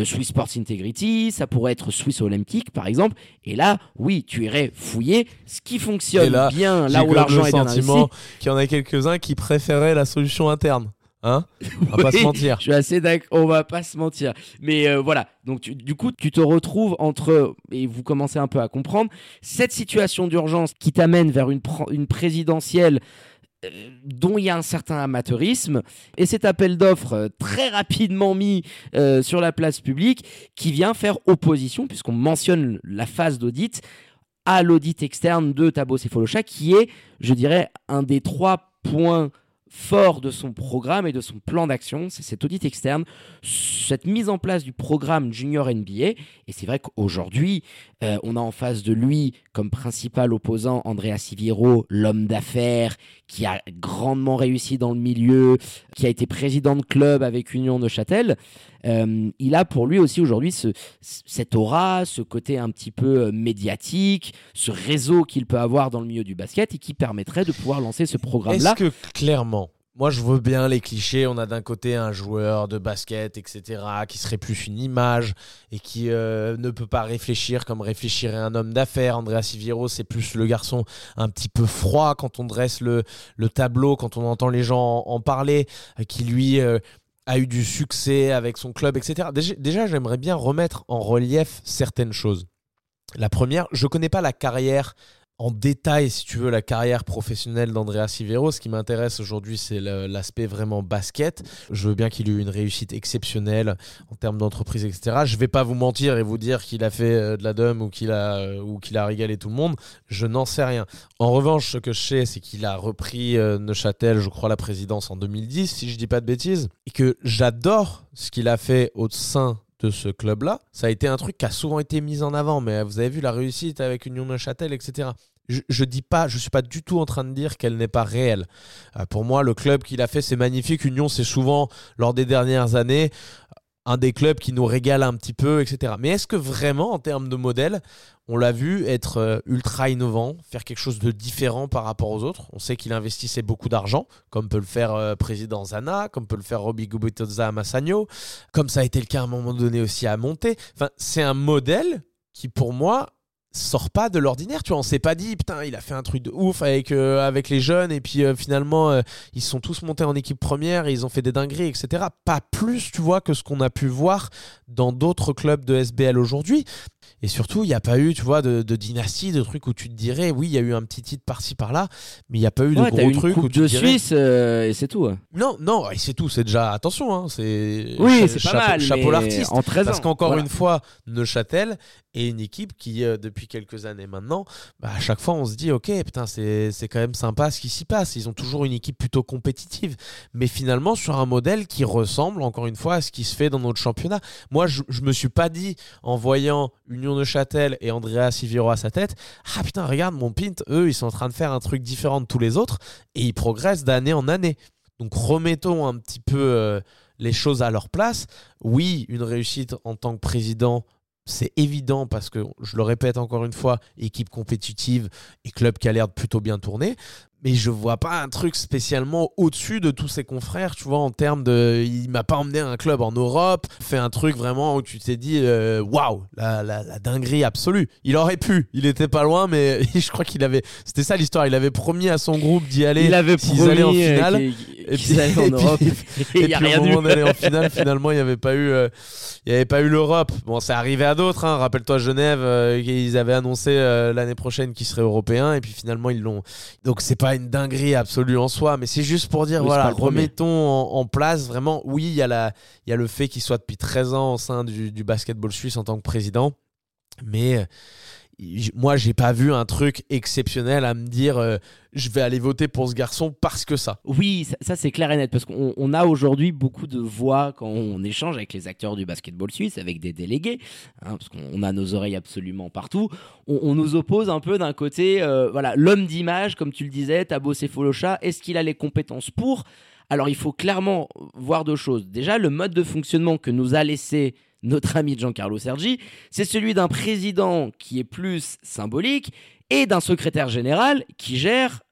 Swiss Sports Integrity, ça pourrait être Swiss Olympic par exemple. Et là, oui, tu irais fouiller ce qui fonctionne bien, là où l'argent est bien investi qu'il y en a quelques-uns qui préféraient la solution interne. Hein On va pas se mentir. Je suis assez d'accord, on va pas se mentir. Mais euh, voilà, donc du coup, tu te retrouves entre, et vous commencez un peu à comprendre, cette situation d'urgence qui t'amène vers une, une présidentielle euh, dont il y a un certain amateurisme, et cet appel d'offres euh, très rapidement mis sur la place publique qui vient faire opposition, puisqu'on mentionne la phase d'audit, à l'audit externe de Tabo Folocha, qui est, je dirais, un des trois points fort de son programme et de son plan d'action, c'est cet audit externe, cette mise en place du programme Junior NBA. Et c'est vrai qu'aujourd'hui, euh, on a en face de lui comme principal opposant Andrea Siviero, l'homme d'affaires qui a grandement réussi dans le milieu, qui a été président de club avec Union de Châtel. Euh, il a pour lui aussi aujourd'hui ce, cette aura, ce côté un petit peu euh, médiatique, ce réseau qu'il peut avoir dans le milieu du basket et qui permettrait de pouvoir lancer ce programme-là. Est-ce que clairement, moi, je veux bien les clichés. On a d'un côté un joueur de basket, etc., qui serait plus une image et qui euh, ne peut pas réfléchir comme réfléchirait un homme d'affaires. Andrea Siviero, c'est plus le garçon un petit peu froid quand on dresse le, le tableau, quand on entend les gens en, parler, qui lui a eu du succès avec son club, etc. Déjà, j'aimerais bien remettre en relief certaines choses. La première, je ne connais pas la carrière en détail, si tu veux, la carrière professionnelle d'Andrea Sivero. Ce qui m'intéresse aujourd'hui, c'est l'aspect vraiment basket. Je veux bien qu'il ait eu une réussite exceptionnelle en termes d'entreprise, etc. Je vais pas vous mentir et vous dire qu'il a fait euh, de la dum ou qu'il a, euh, ou qu'il a régalé tout le monde. Je n'en sais rien. En revanche, ce que je sais, c'est qu'il a repris euh, Neuchâtel, je crois, la présidence en 2010, si je dis pas de bêtises. Et que j'adore ce qu'il a fait au sein de ce club-là. Ça a été un truc qui a souvent été mis en avant, mais vous avez vu la réussite avec Union Neuchâtel, etc. Je, je dis pas, je suis pas du tout en train de dire qu'elle n'est pas réelle. Euh, pour moi, le club qu'il a fait, c'est magnifique. Union, c'est souvent lors des dernières années un des clubs qui nous régale un petit peu, etc. Mais est-ce que vraiment, en termes de modèle, on l'a vu être euh, ultra innovant, faire quelque chose de différent par rapport aux autres? On sait qu'il investissait beaucoup d'argent, comme peut le faire euh, président Zana, comme peut le faire Robbie Gubitoza à comme ça a été le cas à un moment donné aussi à Monter. Enfin, c'est un modèle qui, pour moi, sort pas de l'ordinaire, tu vois. On s'est pas dit, putain, il a fait un truc de ouf avec, euh, avec les jeunes, et puis euh, finalement, euh, ils sont tous montés en équipe première, et ils ont fait des dingueries, etc. Pas plus, tu vois, que ce qu'on a pu voir dans d'autres clubs de SBL aujourd'hui. Et surtout, il n'y a pas eu, tu vois, de, dynastie, de trucs où tu te dirais, oui, il y a eu un petit titre par-ci par-là, mais il n'y a pas eu de gros trucs où tu de Suisse et c'est tout. Non, non, et c'est tout. C'est déjà attention, hein, c'est oui, c'est pas mal. Chapeau l'artiste. En 13 Parce qu'encore une fois, Neuchâtel est une équipe qui, depuis quelques années maintenant, bah, à chaque fois, on se dit, ok, putain, c'est quand même sympa ce qui s'y passe. Ils ont toujours une équipe plutôt compétitive, mais finalement sur un modèle qui ressemble, encore une fois, à ce qui se fait dans notre championnat. Moi, je, je me suis pas dit en voyant Union de Châtel et Andrea Siviero à sa tête, ah putain, regarde mon pint, eux, ils sont en train de faire un truc différent de tous les autres et ils progressent d'année en année. Donc remettons un petit peu euh, les choses à leur place. Oui, une réussite en tant que président c'est évident parce que, je le répète encore une fois, équipe compétitive et club qui a l'air plutôt bien tourner mais je vois pas un truc spécialement au-dessus de tous ses confrères, tu vois, en termes de. Il m'a pas emmené un club en Europe, fait un truc vraiment où tu t'es dit, euh, waouh, la, la, la, dinguerie absolue. Il aurait pu, il était pas loin, mais je crois qu'il avait. C'était ça l'histoire, il avait promis à son groupe d'y aller. Il avait promis allaient en finale. et puis, allaient en Europe. Et, puis, au moment d'aller en finale, finalement, il n'y avait pas eu, euh, il y avait pas eu l'Europe. Bon, c'est arrivé à d'autres, hein. Rappelle-toi Genève, euh, ils avaient annoncé l'année prochaine qu'ils seraient européens, et puis finalement, ils l'ont. Donc, c'est pas une dinguerie absolue en soi, mais c'est juste pour dire, voilà, remettons en, place vraiment, oui, il y, a la, y a le fait qu'il soit depuis 13 ans au sein du, du basketball suisse en tant que président, mais moi, j'ai pas vu un truc exceptionnel à me dire euh, je vais aller voter pour ce garçon parce que ça. Oui, ça, c'est clair et net parce qu'on a aujourd'hui beaucoup de voix quand on échange avec les acteurs du basketball suisse, avec des délégués, hein, parce qu'on a nos oreilles absolument partout. On, nous oppose un peu d'un côté, euh, voilà, l'homme d'image, comme tu le disais, Tabo Sefolocha, est-ce qu'il a les compétences pour? Alors, il faut clairement voir deux choses. Déjà, le mode de fonctionnement que nous a laissé notre ami Giancarlo Sergi, c'est celui d'un président qui est plus symbolique et d'un secrétaire général qui gère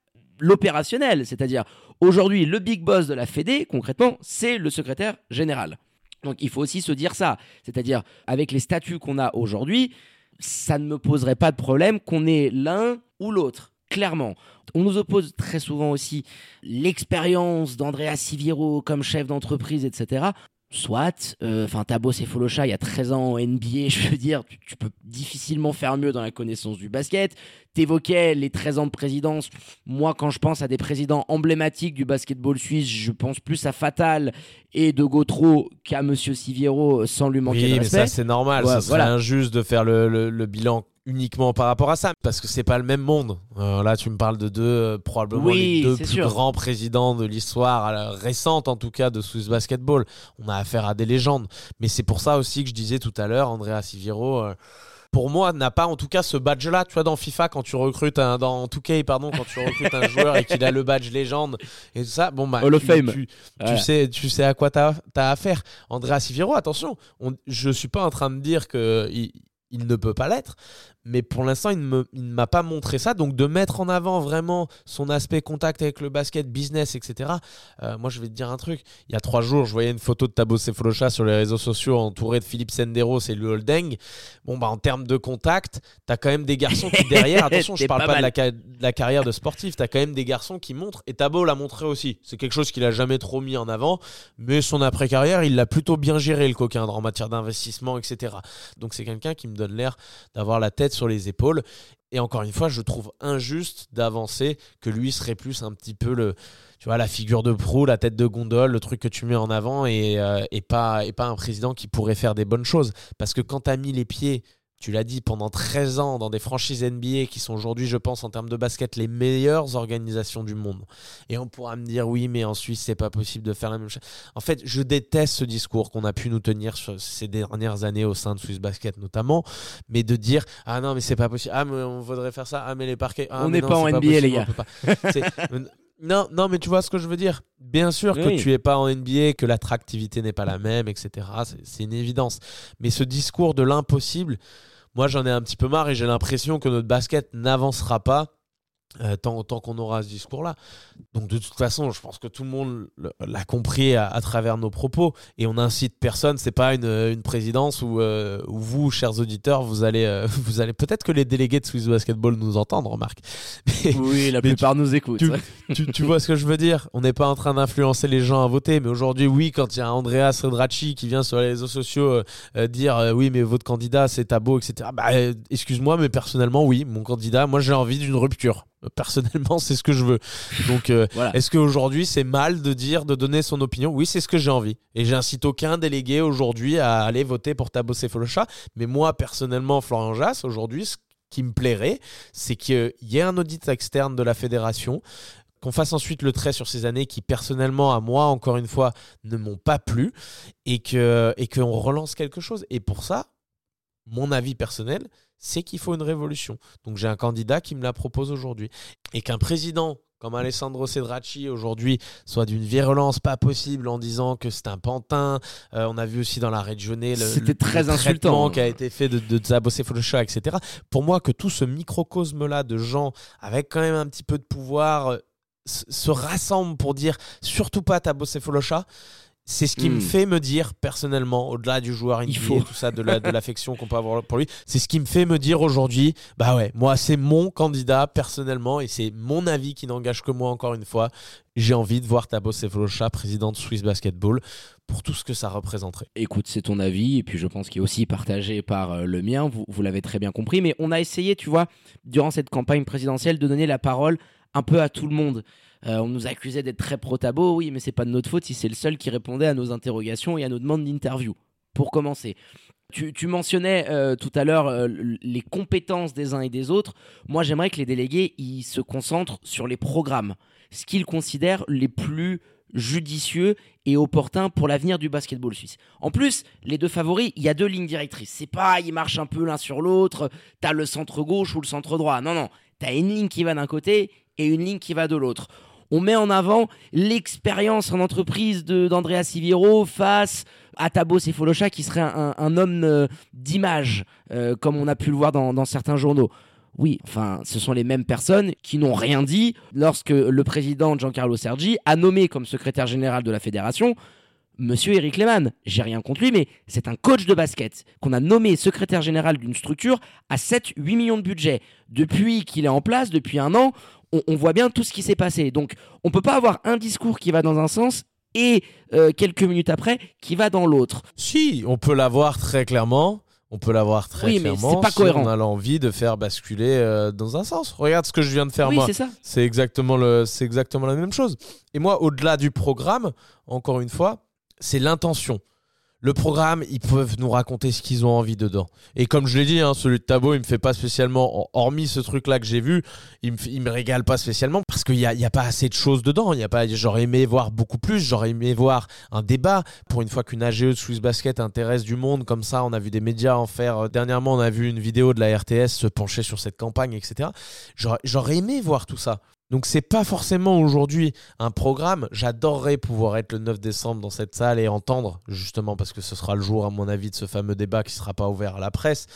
l'opérationnel. C'est-à-dire, aujourd'hui, le big boss de la Fédé, concrètement, c'est le secrétaire général. Donc il faut aussi se dire ça. C'est-à-dire, avec les statuts qu'on a aujourd'hui, ça ne me poserait pas de problème qu'on ait l'un ou l'autre. Clairement. On nous oppose très souvent aussi l'expérience d'Andrea Siviero comme chef d'entreprise, etc soit. Euh, enfin, Tabo Folocha, il y a 13 ans en NBA, je veux dire, tu, peux difficilement faire mieux dans la connaissance du basket. T'évoquais les 13 ans de présidence. Moi, quand je pense à des présidents emblématiques du basketball suisse, je pense plus à Fatal et de Gautreau qu'à Monsieur Siviero, sans lui manquer de respect. Oui, mais ça, c'est normal. Ce serait injuste de faire le, bilan uniquement par rapport à ça, parce que c'est pas le même monde. Euh, là, tu me parles de deux, euh, probablement Oui, les deux plus sûr. grands présidents de l'histoire euh, récente, en tout cas, de Swiss Basketball. On a affaire à des légendes. Mais c'est pour ça aussi que je disais tout à l'heure, Andrea Siviro. euh, pour moi, n'a pas en tout cas ce badge-là. Tu vois, dans FIFA, quand tu recrutes un, dans 2K, pardon, quand tu recrutes un joueur et qu'il a le badge légende et tout ça, bon bah, Hall of tu, Fame. tu- sais, tu sais à quoi t'as as affaire. Andrea Siviro, attention, on, je suis pas en train de dire que il, il ne peut pas l'être, mais pour l'instant, il ne ne m'a pas montré ça. Donc, de mettre en avant vraiment son aspect contact avec le basket, business, etc. euh, moi, je vais te dire un truc. Il y a trois jours, je voyais une photo de Tabo Cephalosha sur les réseaux sociaux entouré de Philippe Senderos et Holdeng. Bon, bah, en termes de contact, t'as quand même des garçons qui, derrière, attention, je T'es parle pas pas, de, la, ca- de la carrière de sportif, t'as quand même des garçons qui montrent. Et Tabo l'a montré aussi. C'est quelque chose qu'il a jamais trop mis en avant. Mais son après-carrière, il l'a plutôt bien géré, le coquin, en matière d'investissement, etc. Donc, c'est quelqu'un qui me donne l'air d'avoir la tête sur les épaules. Et encore une fois, je trouve injuste d'avancer que lui serait plus un petit peu le, tu vois, la figure de proue, la tête de gondole, le truc que tu mets en avant et, euh, pas, et pas un président qui pourrait faire des bonnes choses. Parce que quand tu as mis les pieds, tu l'as dit, pendant 13 ans dans des franchises NBA qui sont aujourd'hui, je pense, en termes de basket, les meilleures organisations du monde. Et on pourra me dire, oui, mais en Suisse, c'est pas possible de faire la même chose. En fait, je déteste ce discours qu'on a pu nous tenir ces dernières années au sein de Swiss Basket notamment, mais de dire, ah non, mais c'est pas possible, ah, mais on voudrait faire ça, ah, mais les parquets, ah, On n'est pas en NBA, possible, les gars. Non, non, mais tu vois ce que je veux dire. Bien sûr que tu es pas en NBA, que l'attractivité n'est pas la même, etc. C'est une évidence. Mais ce discours de l'impossible, moi j'en ai un petit peu marre et j'ai l'impression que notre basket n'avancera pas euh, tant, tant qu'on aura ce discours-là. Donc de toute façon, je pense que tout le monde l'a compris à, à travers nos propos et on incite personne. C'est pas une, une présidence où, euh, où vous, chers auditeurs, vous allez, euh, vous allez peut-être que les délégués de Swiss Basketball nous entendent, remarque. Mais- Oui, la plupart nous écoutent. tu, tu- tu vois ce que je veux dire? On n'est pas en train d'influencer les gens à voter, mais aujourd'hui, oui, quand il y a Andreas Redracci qui vient sur les réseaux sociaux euh, euh, dire euh, oui, mais votre candidat c'est Tabo, etc. Bah, euh, excuse-moi, mais personnellement, oui, mon candidat, moi j'ai envie d'une rupture. Personnellement, c'est ce que je veux. Donc, euh, Voilà. est-ce qu'aujourd'hui c'est mal de dire, de donner son opinion? Oui, c'est ce que j'ai envie. Et j'incite aucun délégué aujourd'hui à aller voter pour Tabo Cephalosha. Mais moi, personnellement, Florian Jass, aujourd'hui, ce qui me plairait, c'est qu'il y ait un audit externe de la fédération, qu'on fasse ensuite le trait sur ces années qui, personnellement, à moi, encore une fois, ne m'ont pas plu, et que et qu'on relance quelque chose. Et pour ça, mon avis personnel, c'est qu'il faut une révolution. Donc j'ai un candidat qui me la propose aujourd'hui. Et qu'un président comme Alessandro Cedracci aujourd'hui soit d'une virulence pas possible en disant que c'est un pantin. Euh, on a vu aussi dans la régionée le, C'était le- très le insultant. qui a été fait de, de etc. Pour moi, que tout ce microcosme-là de gens avec quand même un petit peu de pouvoir euh, se se rassemblent pour dire surtout pas Tabo Cephalosha, c'est ce qui Hmm. me fait me dire personnellement, au-delà du joueur NBA, Il faut. tout ça, de la- de l'affection qu'on peut avoir pour lui, c'est ce qui me fait me dire aujourd'hui, bah ouais, moi c'est mon candidat personnellement et c'est mon avis qui n'engage que moi encore une fois. J'ai envie de voir Tabo Cephalosha, président de Swiss Basketball, pour tout ce que ça représenterait. Écoute, c'est ton avis, et puis je pense qu'il est aussi partagé par euh, le mien, vous, vous l'avez très bien compris, mais on a essayé, tu vois, durant cette campagne présidentielle, de donner la parole un peu à tout le monde. Euh, on nous accusait d'être très pro-tabo, oui, mais c'est pas de notre faute si c'est le seul qui répondait à nos interrogations et à nos demandes d'interview. Pour commencer. Tu, mentionnais euh, tout à l'heure euh, les compétences des uns et des autres. Moi, j'aimerais que les délégués ils se concentrent sur les programmes, ce qu'ils considèrent les plus judicieux et opportuns pour l'avenir du basketball suisse. En plus, les deux favoris, il y a deux lignes directrices. C'est pas ils marchent un peu l'un sur l'autre, t'as le centre gauche ou le centre droit. Non, non, t'as une ligne qui va d'un côté et une ligne qui va de l'autre. On met en avant l'expérience en entreprise d'Andrea Siviro face à Tabo Cephalosha qui serait un, un homme euh, d'image, euh, comme on a pu le voir dans, dans certains journaux. Oui, enfin, ce sont les mêmes personnes qui n'ont rien dit lorsque le président Giancarlo Sergi a nommé comme secrétaire général de la fédération Monsieur Eric Lehmann. J'ai rien contre lui, mais c'est un coach de basket qu'on a nommé secrétaire général d'une structure à 7-8 millions de budget. Depuis qu'il est en place, depuis un an, on, on voit bien tout ce qui s'est passé. Donc, on peut pas avoir un discours qui va dans un sens et euh, quelques minutes après qui va dans l'autre. Si, on peut l'avoir très clairement. On peut l'avoir très Oui, mais clairement. c'est pas si cohérent. On a l'envie de faire basculer euh, dans un sens. Regarde ce que je viens de faire oui, moi. C'est exactement, le, c'est exactement la même chose. Et moi, au-delà du programme, encore une fois, c'est l'intention. Le programme, ils peuvent nous raconter ce qu'ils ont envie dedans. Et comme je l'ai dit, hein, celui de Tabo, il me fait pas spécialement, hormis ce truc-là que j'ai vu, il me, me régale pas spécialement parce qu'il n'y a, y a pas assez de choses dedans. Il y a pas, j'aurais aimé voir beaucoup plus, j'aurais aimé voir un débat. Pour une fois qu'une AGE de Swiss Basket intéresse du monde comme ça, on a vu des médias en faire. Dernièrement, on a vu une vidéo de la RTS se pencher sur cette campagne, etc. J'aurais aimé voir tout ça. Donc c'est pas forcément aujourd'hui un programme. J'adorerais pouvoir être le 9 décembre dans cette salle et entendre, justement parce que ce sera le jour, à mon avis, de ce fameux débat qui ne sera pas ouvert à la presse.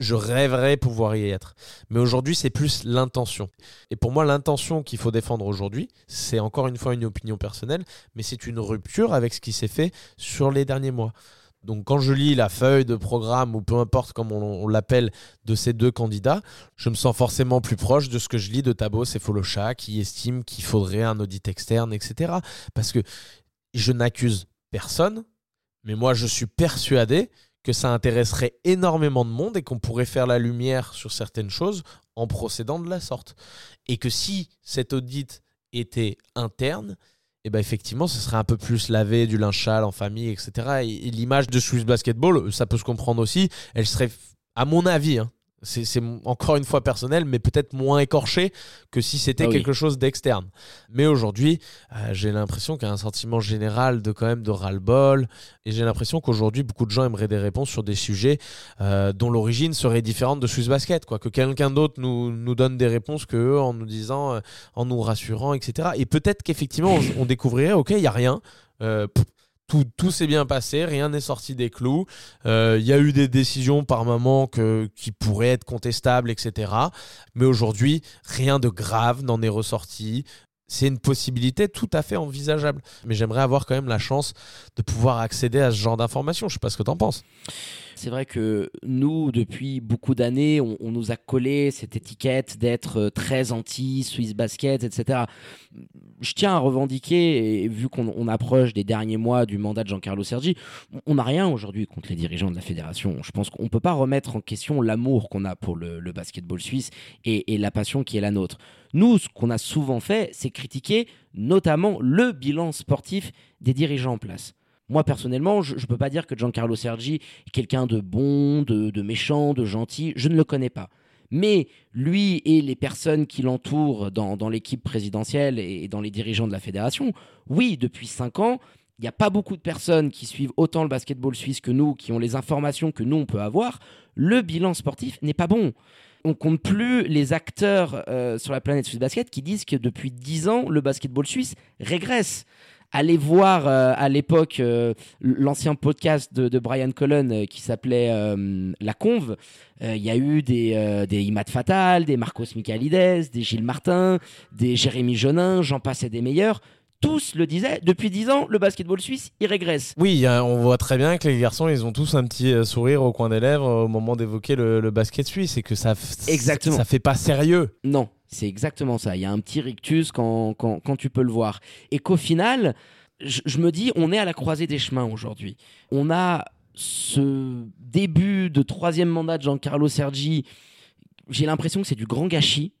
Je rêverais pouvoir y être. Mais aujourd'hui, c'est plus l'intention. Et pour moi, l'intention qu'il faut défendre aujourd'hui, c'est encore une fois une opinion personnelle, mais c'est une rupture avec ce qui s'est fait sur les derniers mois. Donc quand je lis la feuille de programme ou peu importe comment on, l'appelle de ces deux candidats, je me sens forcément plus proche de ce que je lis de Tabos et Folocha qui estime qu'il faudrait un audit externe, etc. Parce que je n'accuse personne, mais moi je suis persuadé que ça intéresserait énormément de monde et qu'on pourrait faire la lumière sur certaines choses en procédant de la sorte. Et que si cet audit était interne, et eh ben effectivement, ce serait un peu plus lavé du linge en famille, etc. Et, l'image de Swiss Basketball, ça peut se comprendre aussi, elle serait, à mon avis, hein, c'est encore une fois personnel, mais peut-être moins écorché que si c'était ah quelque chose d'externe. Mais aujourd'hui, euh, j'ai l'impression qu'il y a un sentiment général de quand même de ras-le-bol, et j'ai l'impression qu'aujourd'hui, beaucoup de gens aimeraient des réponses sur des sujets euh, dont l'origine serait différente de Swiss Basket, quoi. Que quelqu'un d'autre nous, nous donne des réponses que eux, en nous disant, euh, en nous rassurant, etc. Et peut-être qu'effectivement, on, découvrirait, ok, il y a rien tout, s'est bien passé, rien n'est sorti des clous. Euh, il y a eu des décisions par moment qui pourraient être contestables, etc. Mais aujourd'hui, rien de grave n'en est ressorti. C'est une possibilité tout à fait envisageable. Mais j'aimerais avoir quand même la chance de pouvoir accéder à ce genre d'informations. Je ne sais pas ce que tu en penses. C'est vrai que nous, depuis beaucoup d'années, on, nous a collé cette étiquette d'être euh, très anti-Swiss basket, etc. Je tiens à revendiquer, et vu qu'on approche des derniers mois du mandat de Giancarlo Sergi, on n'a rien aujourd'hui contre les dirigeants de la fédération. Je pense qu'on ne peut pas remettre en question l'amour qu'on a pour le, basketball suisse et, et la passion qui est la nôtre. Nous, ce qu'on a souvent fait, c'est critiquer notamment le bilan sportif des dirigeants en place. Moi, personnellement, je ne peux pas dire que Giancarlo Sergi est quelqu'un de bon, de, méchant, de gentil. Je ne le connais pas. Mais lui et les personnes qui l'entourent dans, l'équipe présidentielle et dans les dirigeants de la fédération, oui, depuis cinq ans, il n'y a pas beaucoup de personnes qui suivent autant le basketball suisse que nous, qui ont les informations que nous, on peut avoir. Le bilan sportif n'est pas bon. On compte plus les acteurs euh, sur la planète Suisse Basket qui disent que depuis dix ans, le basketball suisse régresse allez voir euh, à l'époque euh, l'ancien podcast de, Brian Cullen euh, qui s'appelait La Conve. Il y a eu des, des Imad Fatal, des Marcos Michaelides, des Gilles Martin, des Jérémy Jonin, j'en passais des meilleurs tous le disaient, depuis 10 ans, le basketball suisse, il régresse. Oui, on voit très bien que les garçons, ils ont tous un petit sourire au coin des lèvres au moment d'évoquer le, basket suisse et que ça, Exactement. ça fait pas sérieux. Non, c'est exactement ça. Il y a un petit rictus quand, quand, tu peux le voir. Et qu'au final, je, me dis, on est à la croisée des chemins aujourd'hui. On a ce début de troisième mandat de Giancarlo Sergi. J'ai l'impression que c'est du grand gâchis.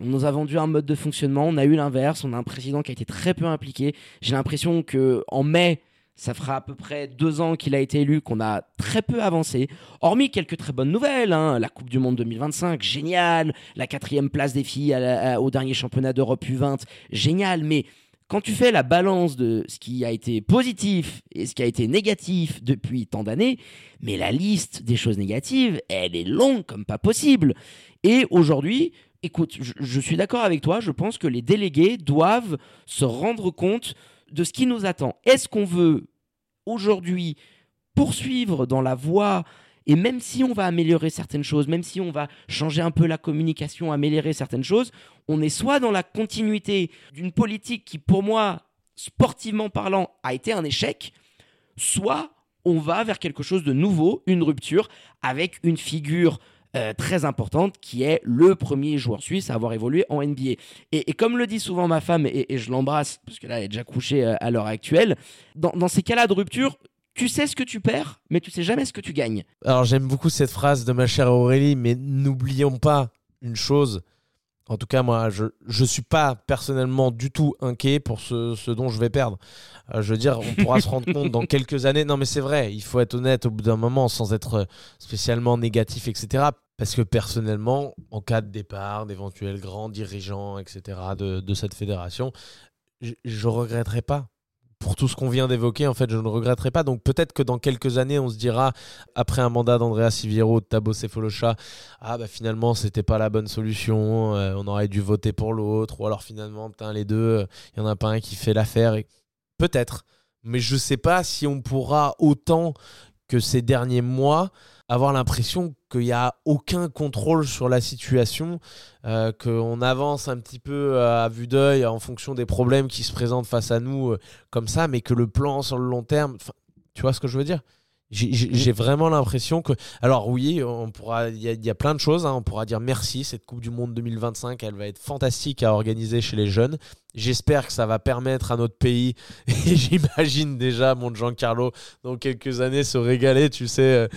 On nous a vendu un mode de fonctionnement, on a eu l'inverse, on a un président qui a été très peu impliqué. J'ai l'impression que en mai, ça fera à peu près deux ans qu'il a été élu, qu'on a très peu avancé. Hormis quelques très bonnes nouvelles, hein. la Coupe du Monde 2025, génial. La quatrième place des filles au dernier championnat d'Europe U20, génial. Mais quand tu fais la balance de ce qui a été positif et ce qui a été négatif depuis tant d'années, mais la liste des choses négatives, elle est longue comme pas possible. Et aujourd'hui, écoute, je suis d'accord avec toi, je pense que les délégués doivent se rendre compte de ce qui nous attend. Est-ce qu'on veut aujourd'hui poursuivre dans la voie et même si on va améliorer certaines choses, même si on va changer un peu la communication, améliorer certaines choses, on est soit dans la continuité d'une politique qui, pour moi, sportivement parlant, a été un échec, soit on va vers quelque chose de nouveau, une rupture, avec une figure euh, très importante qui est le premier joueur suisse à avoir évolué en NBA. Et, comme le dit souvent ma femme, et, je l'embrasse, parce que là elle est déjà couchée euh, à l'heure actuelle, dans, ces cas-là de rupture, tu sais ce que tu perds, mais tu sais jamais ce que tu gagnes. Alors j'aime beaucoup cette phrase de ma chère Aurélie, mais n'oublions pas une chose, En tout cas, moi, je ne suis pas personnellement du tout inquiet pour ce, dont je vais perdre. Euh, je veux dire, on pourra se rendre compte dans quelques années. Non, mais c'est vrai, il faut être honnête au bout d'un moment sans être spécialement négatif, etc. Parce que personnellement, en cas de départ d'éventuels grands dirigeants, etc., de, cette fédération, je ne regretterai pas pour tout ce qu'on vient d'évoquer, en fait, je ne regretterai pas. Donc peut-être que dans quelques années, on se dira, après un mandat d'Andrea Siviero, de Tabo Cephalosha, ah bah finalement, c'était pas la bonne solution, euh, on aurait dû voter pour l'autre, ou alors finalement, les deux, il y en a pas un qui fait l'affaire. Peut-être. Mais je sais pas si on pourra autant que ces derniers mois avoir l'impression qu'il n'y a aucun contrôle sur la situation, euh, qu'on avance un petit peu euh, à vue d'œil en fonction des problèmes qui se présentent face à nous euh, comme ça, mais que le plan sur le long terme, tu vois ce que je veux dire? J'ai vraiment l'impression que. Alors, oui, on pourra. Il y, a plein de choses. Hein. On pourra dire merci. Cette Coupe du Monde 2025, elle va être fantastique à organiser chez les jeunes. J'espère que ça va permettre à notre pays, et j'imagine déjà mon Giancarlo dans quelques années se régaler, tu sais.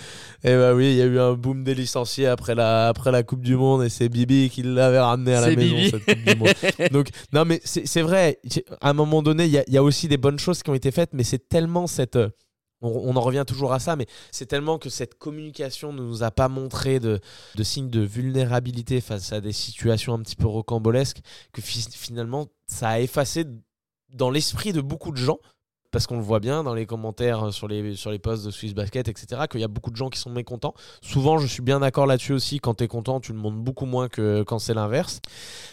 Et eh bah oui, il y a eu un boom des licenciés après la, après la Coupe du Monde et c'est Bibi qui l'avait ramené à la maison, cette Coupe du Monde. Donc, non, mais c'est vrai, à un moment donné, il y, y, a aussi des bonnes choses qui ont été faites, mais c'est tellement cette on, en revient toujours à ça, mais c'est tellement que cette communication ne nous a pas montré de, signes de vulnérabilité face à des situations un petit peu rocambolesques que finalement ça a effacé dans l'esprit de beaucoup de gens, parce qu'on le voit bien dans les commentaires sur les, sur les posts de Swiss Basket, etc., qu'il y a beaucoup de gens qui sont mécontents. Souvent, je suis bien d'accord là-dessus aussi, quand tu es content, tu le montres beaucoup moins que quand c'est l'inverse.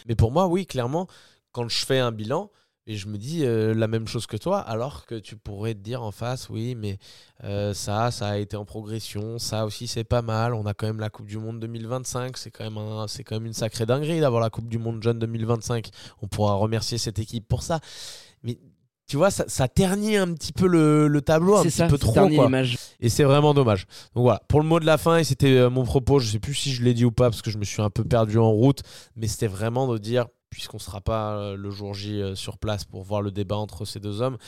Mais pour moi, oui, clairement, quand je fais un bilan, et je me dis euh, la même chose que toi, alors que tu pourrais te dire en face, oui, mais euh, ça, ça a été en progression, ça aussi c'est pas mal. On a quand même la Coupe du Monde 2025, c'est quand même c'est quand même une sacrée dinguerie d'avoir la Coupe du Monde jeune 2025. On pourra remercier cette équipe pour ça. Mais tu vois, ça, ternit un petit peu le, tableau, un petit peu trop. Quoi. Et c'est vraiment dommage. Donc voilà, pour le mot de la fin, et c'était euh, mon propos, je sais plus si je l'ai dit ou pas, parce que je me suis un peu perdu en route, mais c'était vraiment de dire puisqu'on ne sera pas le jour J euh, sur place pour voir le débat entre ces deux hommes.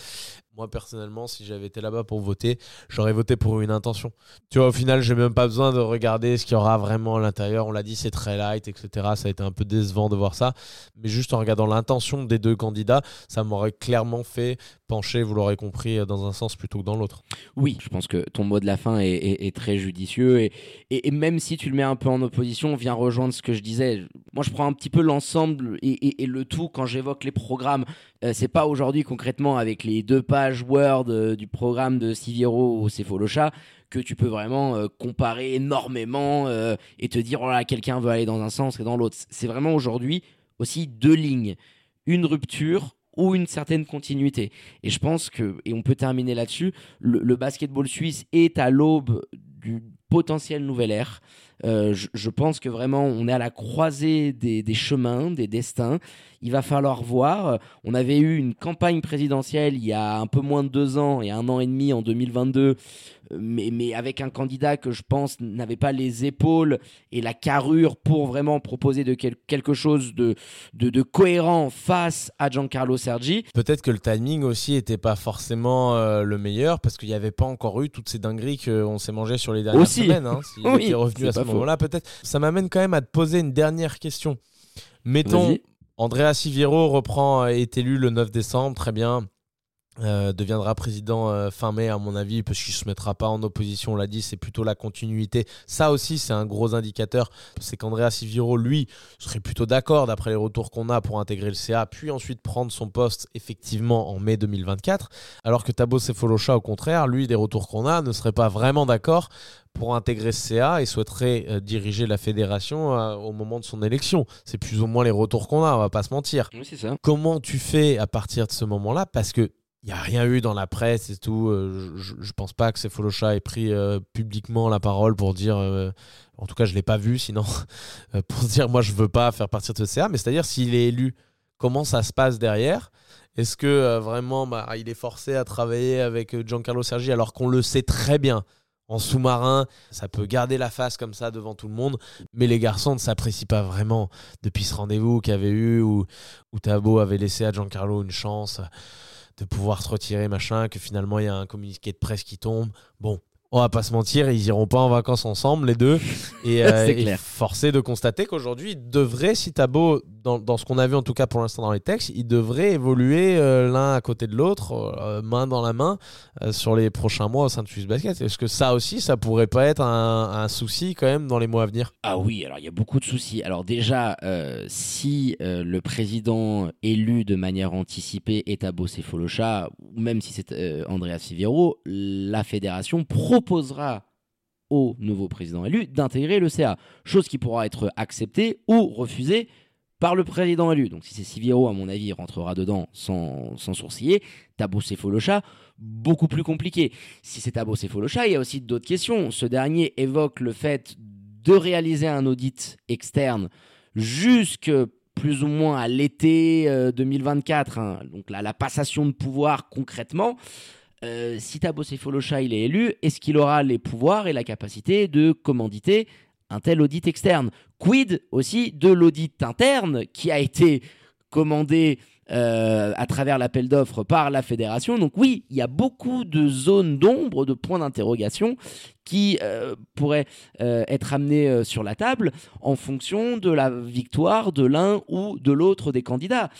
Moi, personnellement, si j'avais été là-bas pour voter, j'aurais voté pour une intention. Tu vois, au final, j'ai même pas besoin de regarder ce qu'il y aura vraiment à l'intérieur. On l'a dit, c'est très light, etc. Ça a été un peu décevant de voir ça. Mais juste en regardant l'intention des deux candidats, ça m'aurait clairement fait pencher, vous l'aurez compris, dans un sens plutôt que dans l'autre. Oui, je pense que ton mot de la fin est, très judicieux. Et, même si tu le mets un peu en opposition, vient rejoindre ce que je disais. Moi, je prends un petit peu l'ensemble et, le tout quand j'évoque les programmes. Euh, c'est pas aujourd'hui concrètement avec les deux Word euh, du programme de Siviero ou Cephalosha que tu peux vraiment euh, comparer énormément et te dire oh quelqu'un veut aller dans un sens et dans l'autre. C'est vraiment aujourd'hui aussi deux lignes, une rupture ou une certaine continuité. Et je pense que, et on peut terminer là-dessus, le basketball suisse est à l'aube du potentiel nouvel ère. Euh, je, pense que vraiment, on est à la croisée des, chemins, des destins. Il va falloir voir. On avait eu une campagne présidentielle il y a un peu moins de deux ans et un an et demi en 2022, mais, mais avec un candidat que je pense n'avait pas les épaules et la carrure pour vraiment proposer de quelque chose de, de, cohérent face à Giancarlo Sergi. Peut-être que le timing aussi n'était pas forcément euh, le meilleur parce qu'il n'y avait pas encore eu toutes ces dingueries qu'on s'est mangé sur les dernières semaines. Hein, est revenu à ce moment-là, peut-être. Ça m'amène quand même à te poser une dernière question. Mettons, Andrea Siviero reprend, est élu le 9 décembre, très bien. Euh, deviendra président euh, fin mai à mon avis parce qu'il se mettra pas en opposition on l'a dit c'est plutôt la continuité ça aussi c'est un gros indicateur c'est qu'Andrea Siviro lui serait plutôt d'accord d'après les retours qu'on a pour intégrer le CA puis ensuite prendre son poste effectivement en mai 2024 alors que Tabo Cephalosha au contraire lui des retours qu'on a ne serait pas vraiment d'accord pour intégrer ce CA et souhaiterait euh, diriger la fédération au moment de son élection. C'est plus ou moins les retours qu'on a, on va pas se mentir. Oui, ça. Comment tu fais à partir de ce moment-là? Parce que il n'y a rien eu dans la presse et tout. Euh, je, ne pense pas que Cephalosha ait pris euh, publiquement la parole pour dire, euh, en tout cas je l'ai pas vu sinon, pour dire moi je veux pas faire partir de ce CA, mais c'est-à-dire s'il est élu, comment ça se passe derrière? Est-ce que vraiment bah, il est forcé à travailler avec Giancarlo Sergi alors qu'on le sait très bien en sous-marin, ça peut garder la face comme ça devant tout le monde, mais les garçons ne s'apprécient pas vraiment depuis ce rendez-vous qu'il avait eu où, où Tabo avait laissé à Giancarlo une chance de pouvoir se retirer, machin, que finalement il y a un communiqué de presse qui tombe. Bon, on va pas se mentir, ils iront pas en vacances ensemble, les deux. Et, euh, forcé de constater qu'aujourd'hui, il devrait, si Tabo dans, ce qu'on a vu en tout cas pour l'instant dans les textes, ils devraient évoluer euh, l'un à côté de l'autre, euh, main dans la main, euh, sur les prochains mois au sein de Swiss Basket. Est-ce que ça aussi, ça pourrait pas être un, souci quand même dans les mois à venir? Ah oui, alors il y a beaucoup de soucis. Alors déjà, si le président élu de manière anticipée est Abo ou même si c'est Andrea Sivero, la fédération proposera au nouveau président élu d'intégrer le CA, chose qui pourra être acceptée ou refusée par le président élu. Donc si c'est Siviero, à mon avis, rentrera dedans sans, sans sourciller. Tabo Cefolocha, beaucoup plus compliqué. Si c'est Tabo Cefolocha, il y a aussi d'autres questions. Ce dernier évoque le fait de réaliser un audit externe jusque plus ou moins à l'été 2024, euh, hein. donc là, la passation de pouvoir concrètement. Euh, si Tabo Cefolocha il est élu, est-ce qu'il aura les pouvoirs et la capacité de commanditer un tel audit externe? Quid aussi de l'audit interne qui a été commandé euh, à travers l'appel d'offres par la fédération. Donc oui, il y a beaucoup de zones d'ombre, de points d'interrogation qui euh, pourraient euh, être amenés sur la table en fonction de la victoire de l'un ou de l'autre des candidats.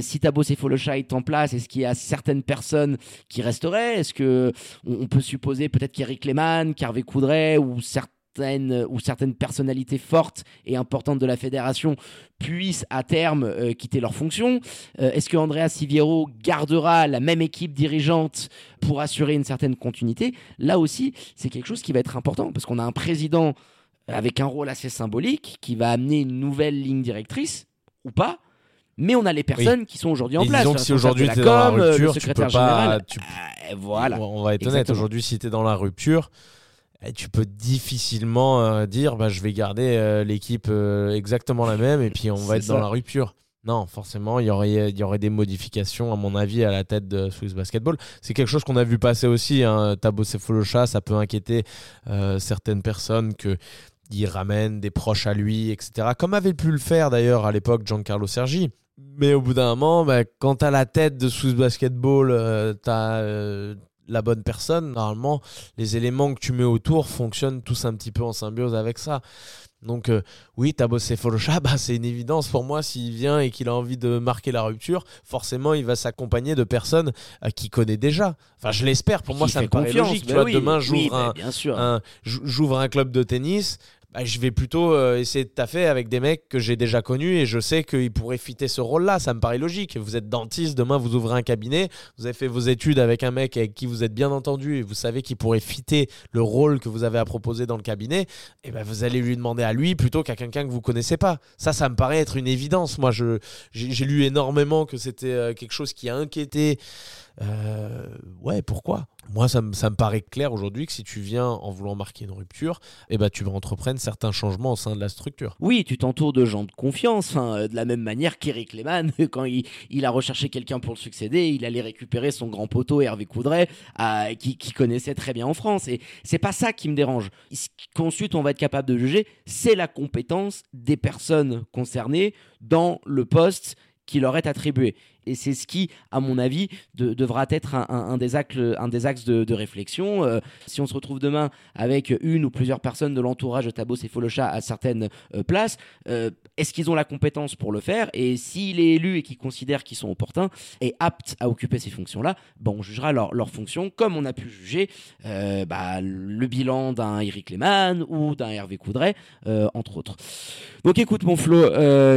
si Tabo Cefolocha est en place, est-ce qu'il y a certaines personnes qui resteraient? Est-ce que on, peut supposer peut-être qu'Eric Lehmann, qu'Hervé Coudray ou certains certaines, ou certaines personnalités fortes et importantes de la fédération puissent à terme euh, quitter leur fonction euh, Est-ce que Andrea Siviero gardera la même équipe dirigeante pour assurer une certaine continuité? Là aussi, c'est quelque chose qui va être important parce qu'on a un président avec un rôle assez symbolique qui va amener une nouvelle ligne directrice ou pas mais on a les personnes qui sont aujourd'hui en place. Disons que si aujourd'hui tu es dans la rupture, tu peux pas. Euh, voilà. On va être honnête, aujourd'hui, si tu es dans la rupture, eh, tu peux difficilement euh, dire bah, je vais garder euh, l'équipe euh, exactement la même et puis on va être dans la rupture. Non, forcément, il y aurait, il y aurait des modifications, à mon avis, à la tête de Swiss Basketball. C'est quelque chose qu'on a vu passer aussi. Hein. Tabo ça peut inquiéter certaines personnes que il ramène des proches à lui, etc. Comme avait pu le faire d'ailleurs à l'époque Giancarlo Sergi. Mais au bout d'un moment, bah, quand tu as la tête de Swiss Basketball, tu as la bonne personne, normalement, les éléments que tu mets autour fonctionnent tous un petit peu en symbiose avec ça. Donc euh, oui, Tabo Cefolocha, bah, c'est une évidence pour moi. S'il vient et qu'il a envie de marquer la rupture, forcément, il va s'accompagner de personnes euh, qu'il connaît déjà. Enfin, je l'espère. Pour moi, ça me paraît logique. Tu vois, demain, j'ouvre un, j'ouvre un club de tennis. Bah, je vais plutôt euh, essayer de taffer avec des mecs que j'ai déjà connus et je sais qu'ils pourraient fitter ce rôle-là. Ça me paraît logique. Vous êtes dentiste, demain vous ouvrez un cabinet, vous avez fait vos études avec un mec avec qui vous êtes bien entendu et vous savez qu'il pourrait fitter le rôle que vous avez à proposer dans le cabinet. Et eh ben vous allez lui demander à lui plutôt qu'à quelqu'un que vous connaissez pas. Ça, ça me paraît être une évidence. Moi, j'ai lu énormément que c'était euh, quelque chose qui a inquiété euh, ouais, pourquoi? Moi, ça, me, paraît clair aujourd'hui que si tu viens en voulant marquer une rupture, eh ben, tu vas entreprendre certains changements au sein de la structure. Oui, tu t'entoures de gens de confiance, hein, de la même manière qu'Eric Lehmann, quand il, a recherché quelqu'un pour le succéder, il allait récupérer son grand poteau Hervé Coudray, qui, connaissait très bien en France. Et c'est pas ça qui me dérange. Qu'ensuite, on va être capable de juger, c'est la compétence des personnes concernées dans le poste qui leur est attribué. Et c'est ce qui, à mon avis, devra être un, des axes, un des axes de, réflexion. Euh, si on se retrouve demain avec une ou plusieurs personnes de l'entourage de Tabos et Folocha à certaines euh, places, euh, est-ce qu'ils ont la compétence pour le faire Et s'il est élu et qu'ils considèrent qu'ils sont opportuns et aptes à occuper ces fonctions-là, bon, on jugera leur, leur, fonction comme on a pu juger bah, le bilan d'un Eric Lehmann ou d'un Hervé Coudray, entre autres. Donc écoute mon Flo,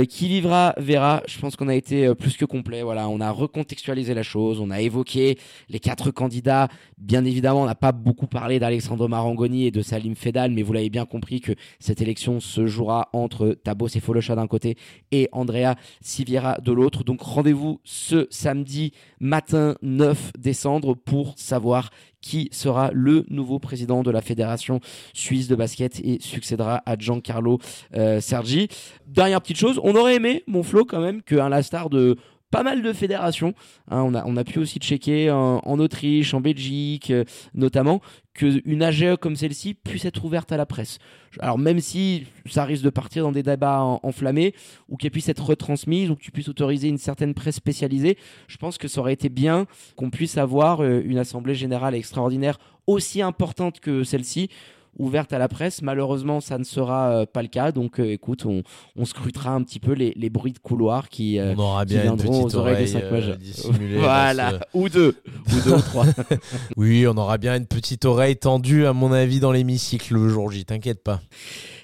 qui vivra verra. Je pense qu'on a été plus que complet on a recontextualisé la chose, on a évoqué les quatre candidats. Bien évidemment, on n'a pas beaucoup parlé d'Alexandre Marangoni et de Salim Fedal, mais vous l'avez bien compris que cette élection se jouera entre Tabos et Folocha d'un côté et Andrea Siviera de l'autre. Donc rendez-vous ce samedi matin 9 décembre pour savoir qui sera le nouveau président de la Fédération suisse de basket et succédera à Giancarlo euh, Sergi. Dernière petite chose, on aurait aimé, mon Flo, quand même, qu'un la star de pas mal de fédérations. Hein, on, a, pu aussi checker en, Autriche, en Belgique euh, notamment, qu'une AGE comme celle-ci puisse être ouverte à la presse. Alors même si ça risque de partir dans des débats enflammés, ou qu'elle puisse être retransmise, ou que tu puisses autoriser une certaine presse spécialisée, je pense que ça aurait été bien qu'on puisse avoir euh, une assemblée générale extraordinaire aussi importante que celle-ci ouverte à la presse. Malheureusement, ça ne sera pas le cas. Donc, écoute, on, on, scrutera un petit peu les, les bruits de couloir qui, on aura bien viendront aux oreilles des 5 majeurs. voilà, ou deux, ou deux ou trois. oui, on aura bien une petite oreille tendue, à mon avis, dans l'hémicycle le jour J. T'inquiète pas.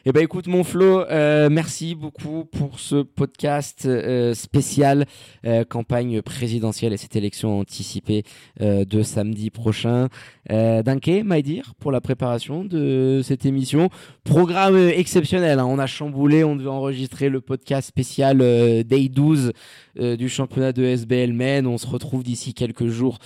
Eh ben écoute mon Flo, euh, merci beaucoup pour ce podcast euh, spécial euh, campagne présidentielle et cette élection anticipée de samedi prochain. Danke, Maïdir, pour la préparation de cette émission. Programme exceptionnel, hein. on a chamboulé, on devait enregistrer le podcast spécial Day 12 du championnat de SBL Men. On se retrouve d'ici quelques jours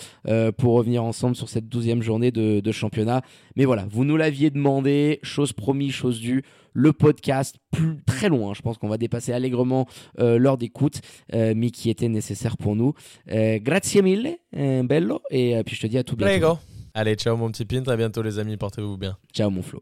pour revenir ensemble sur cette douzième journée de, de championnat. Mais voilà, vous nous l'aviez demandé, chose promise, chose due le podcast plus très loin. Je pense qu'on va dépasser allègrement euh, l'heure d'écoute, euh, mais qui était nécessaire pour nous. Euh, grazie mille, bello, et puis je te dis à tout bientôt. Allez, ciao mon petit pin, à bientôt les amis, portez-vous bien. Ciao mon Flo.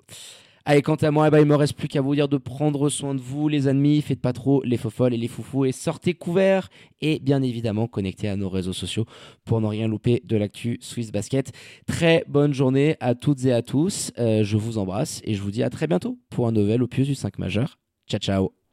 Allez, quant à moi, eh ben, il me reste plus qu'à vous dire de prendre soin de vous, les amis. Faites pas trop les faux folles et les foufous et sortez couverts. Et bien évidemment, connectez à nos réseaux sociaux pour ne rien louper de l'actu Swiss Basket. Très bonne journée à toutes et à tous. Euh, je vous embrasse et je vous dis à très bientôt pour un nouvel opus du 5 majeur. Ciao, ciao.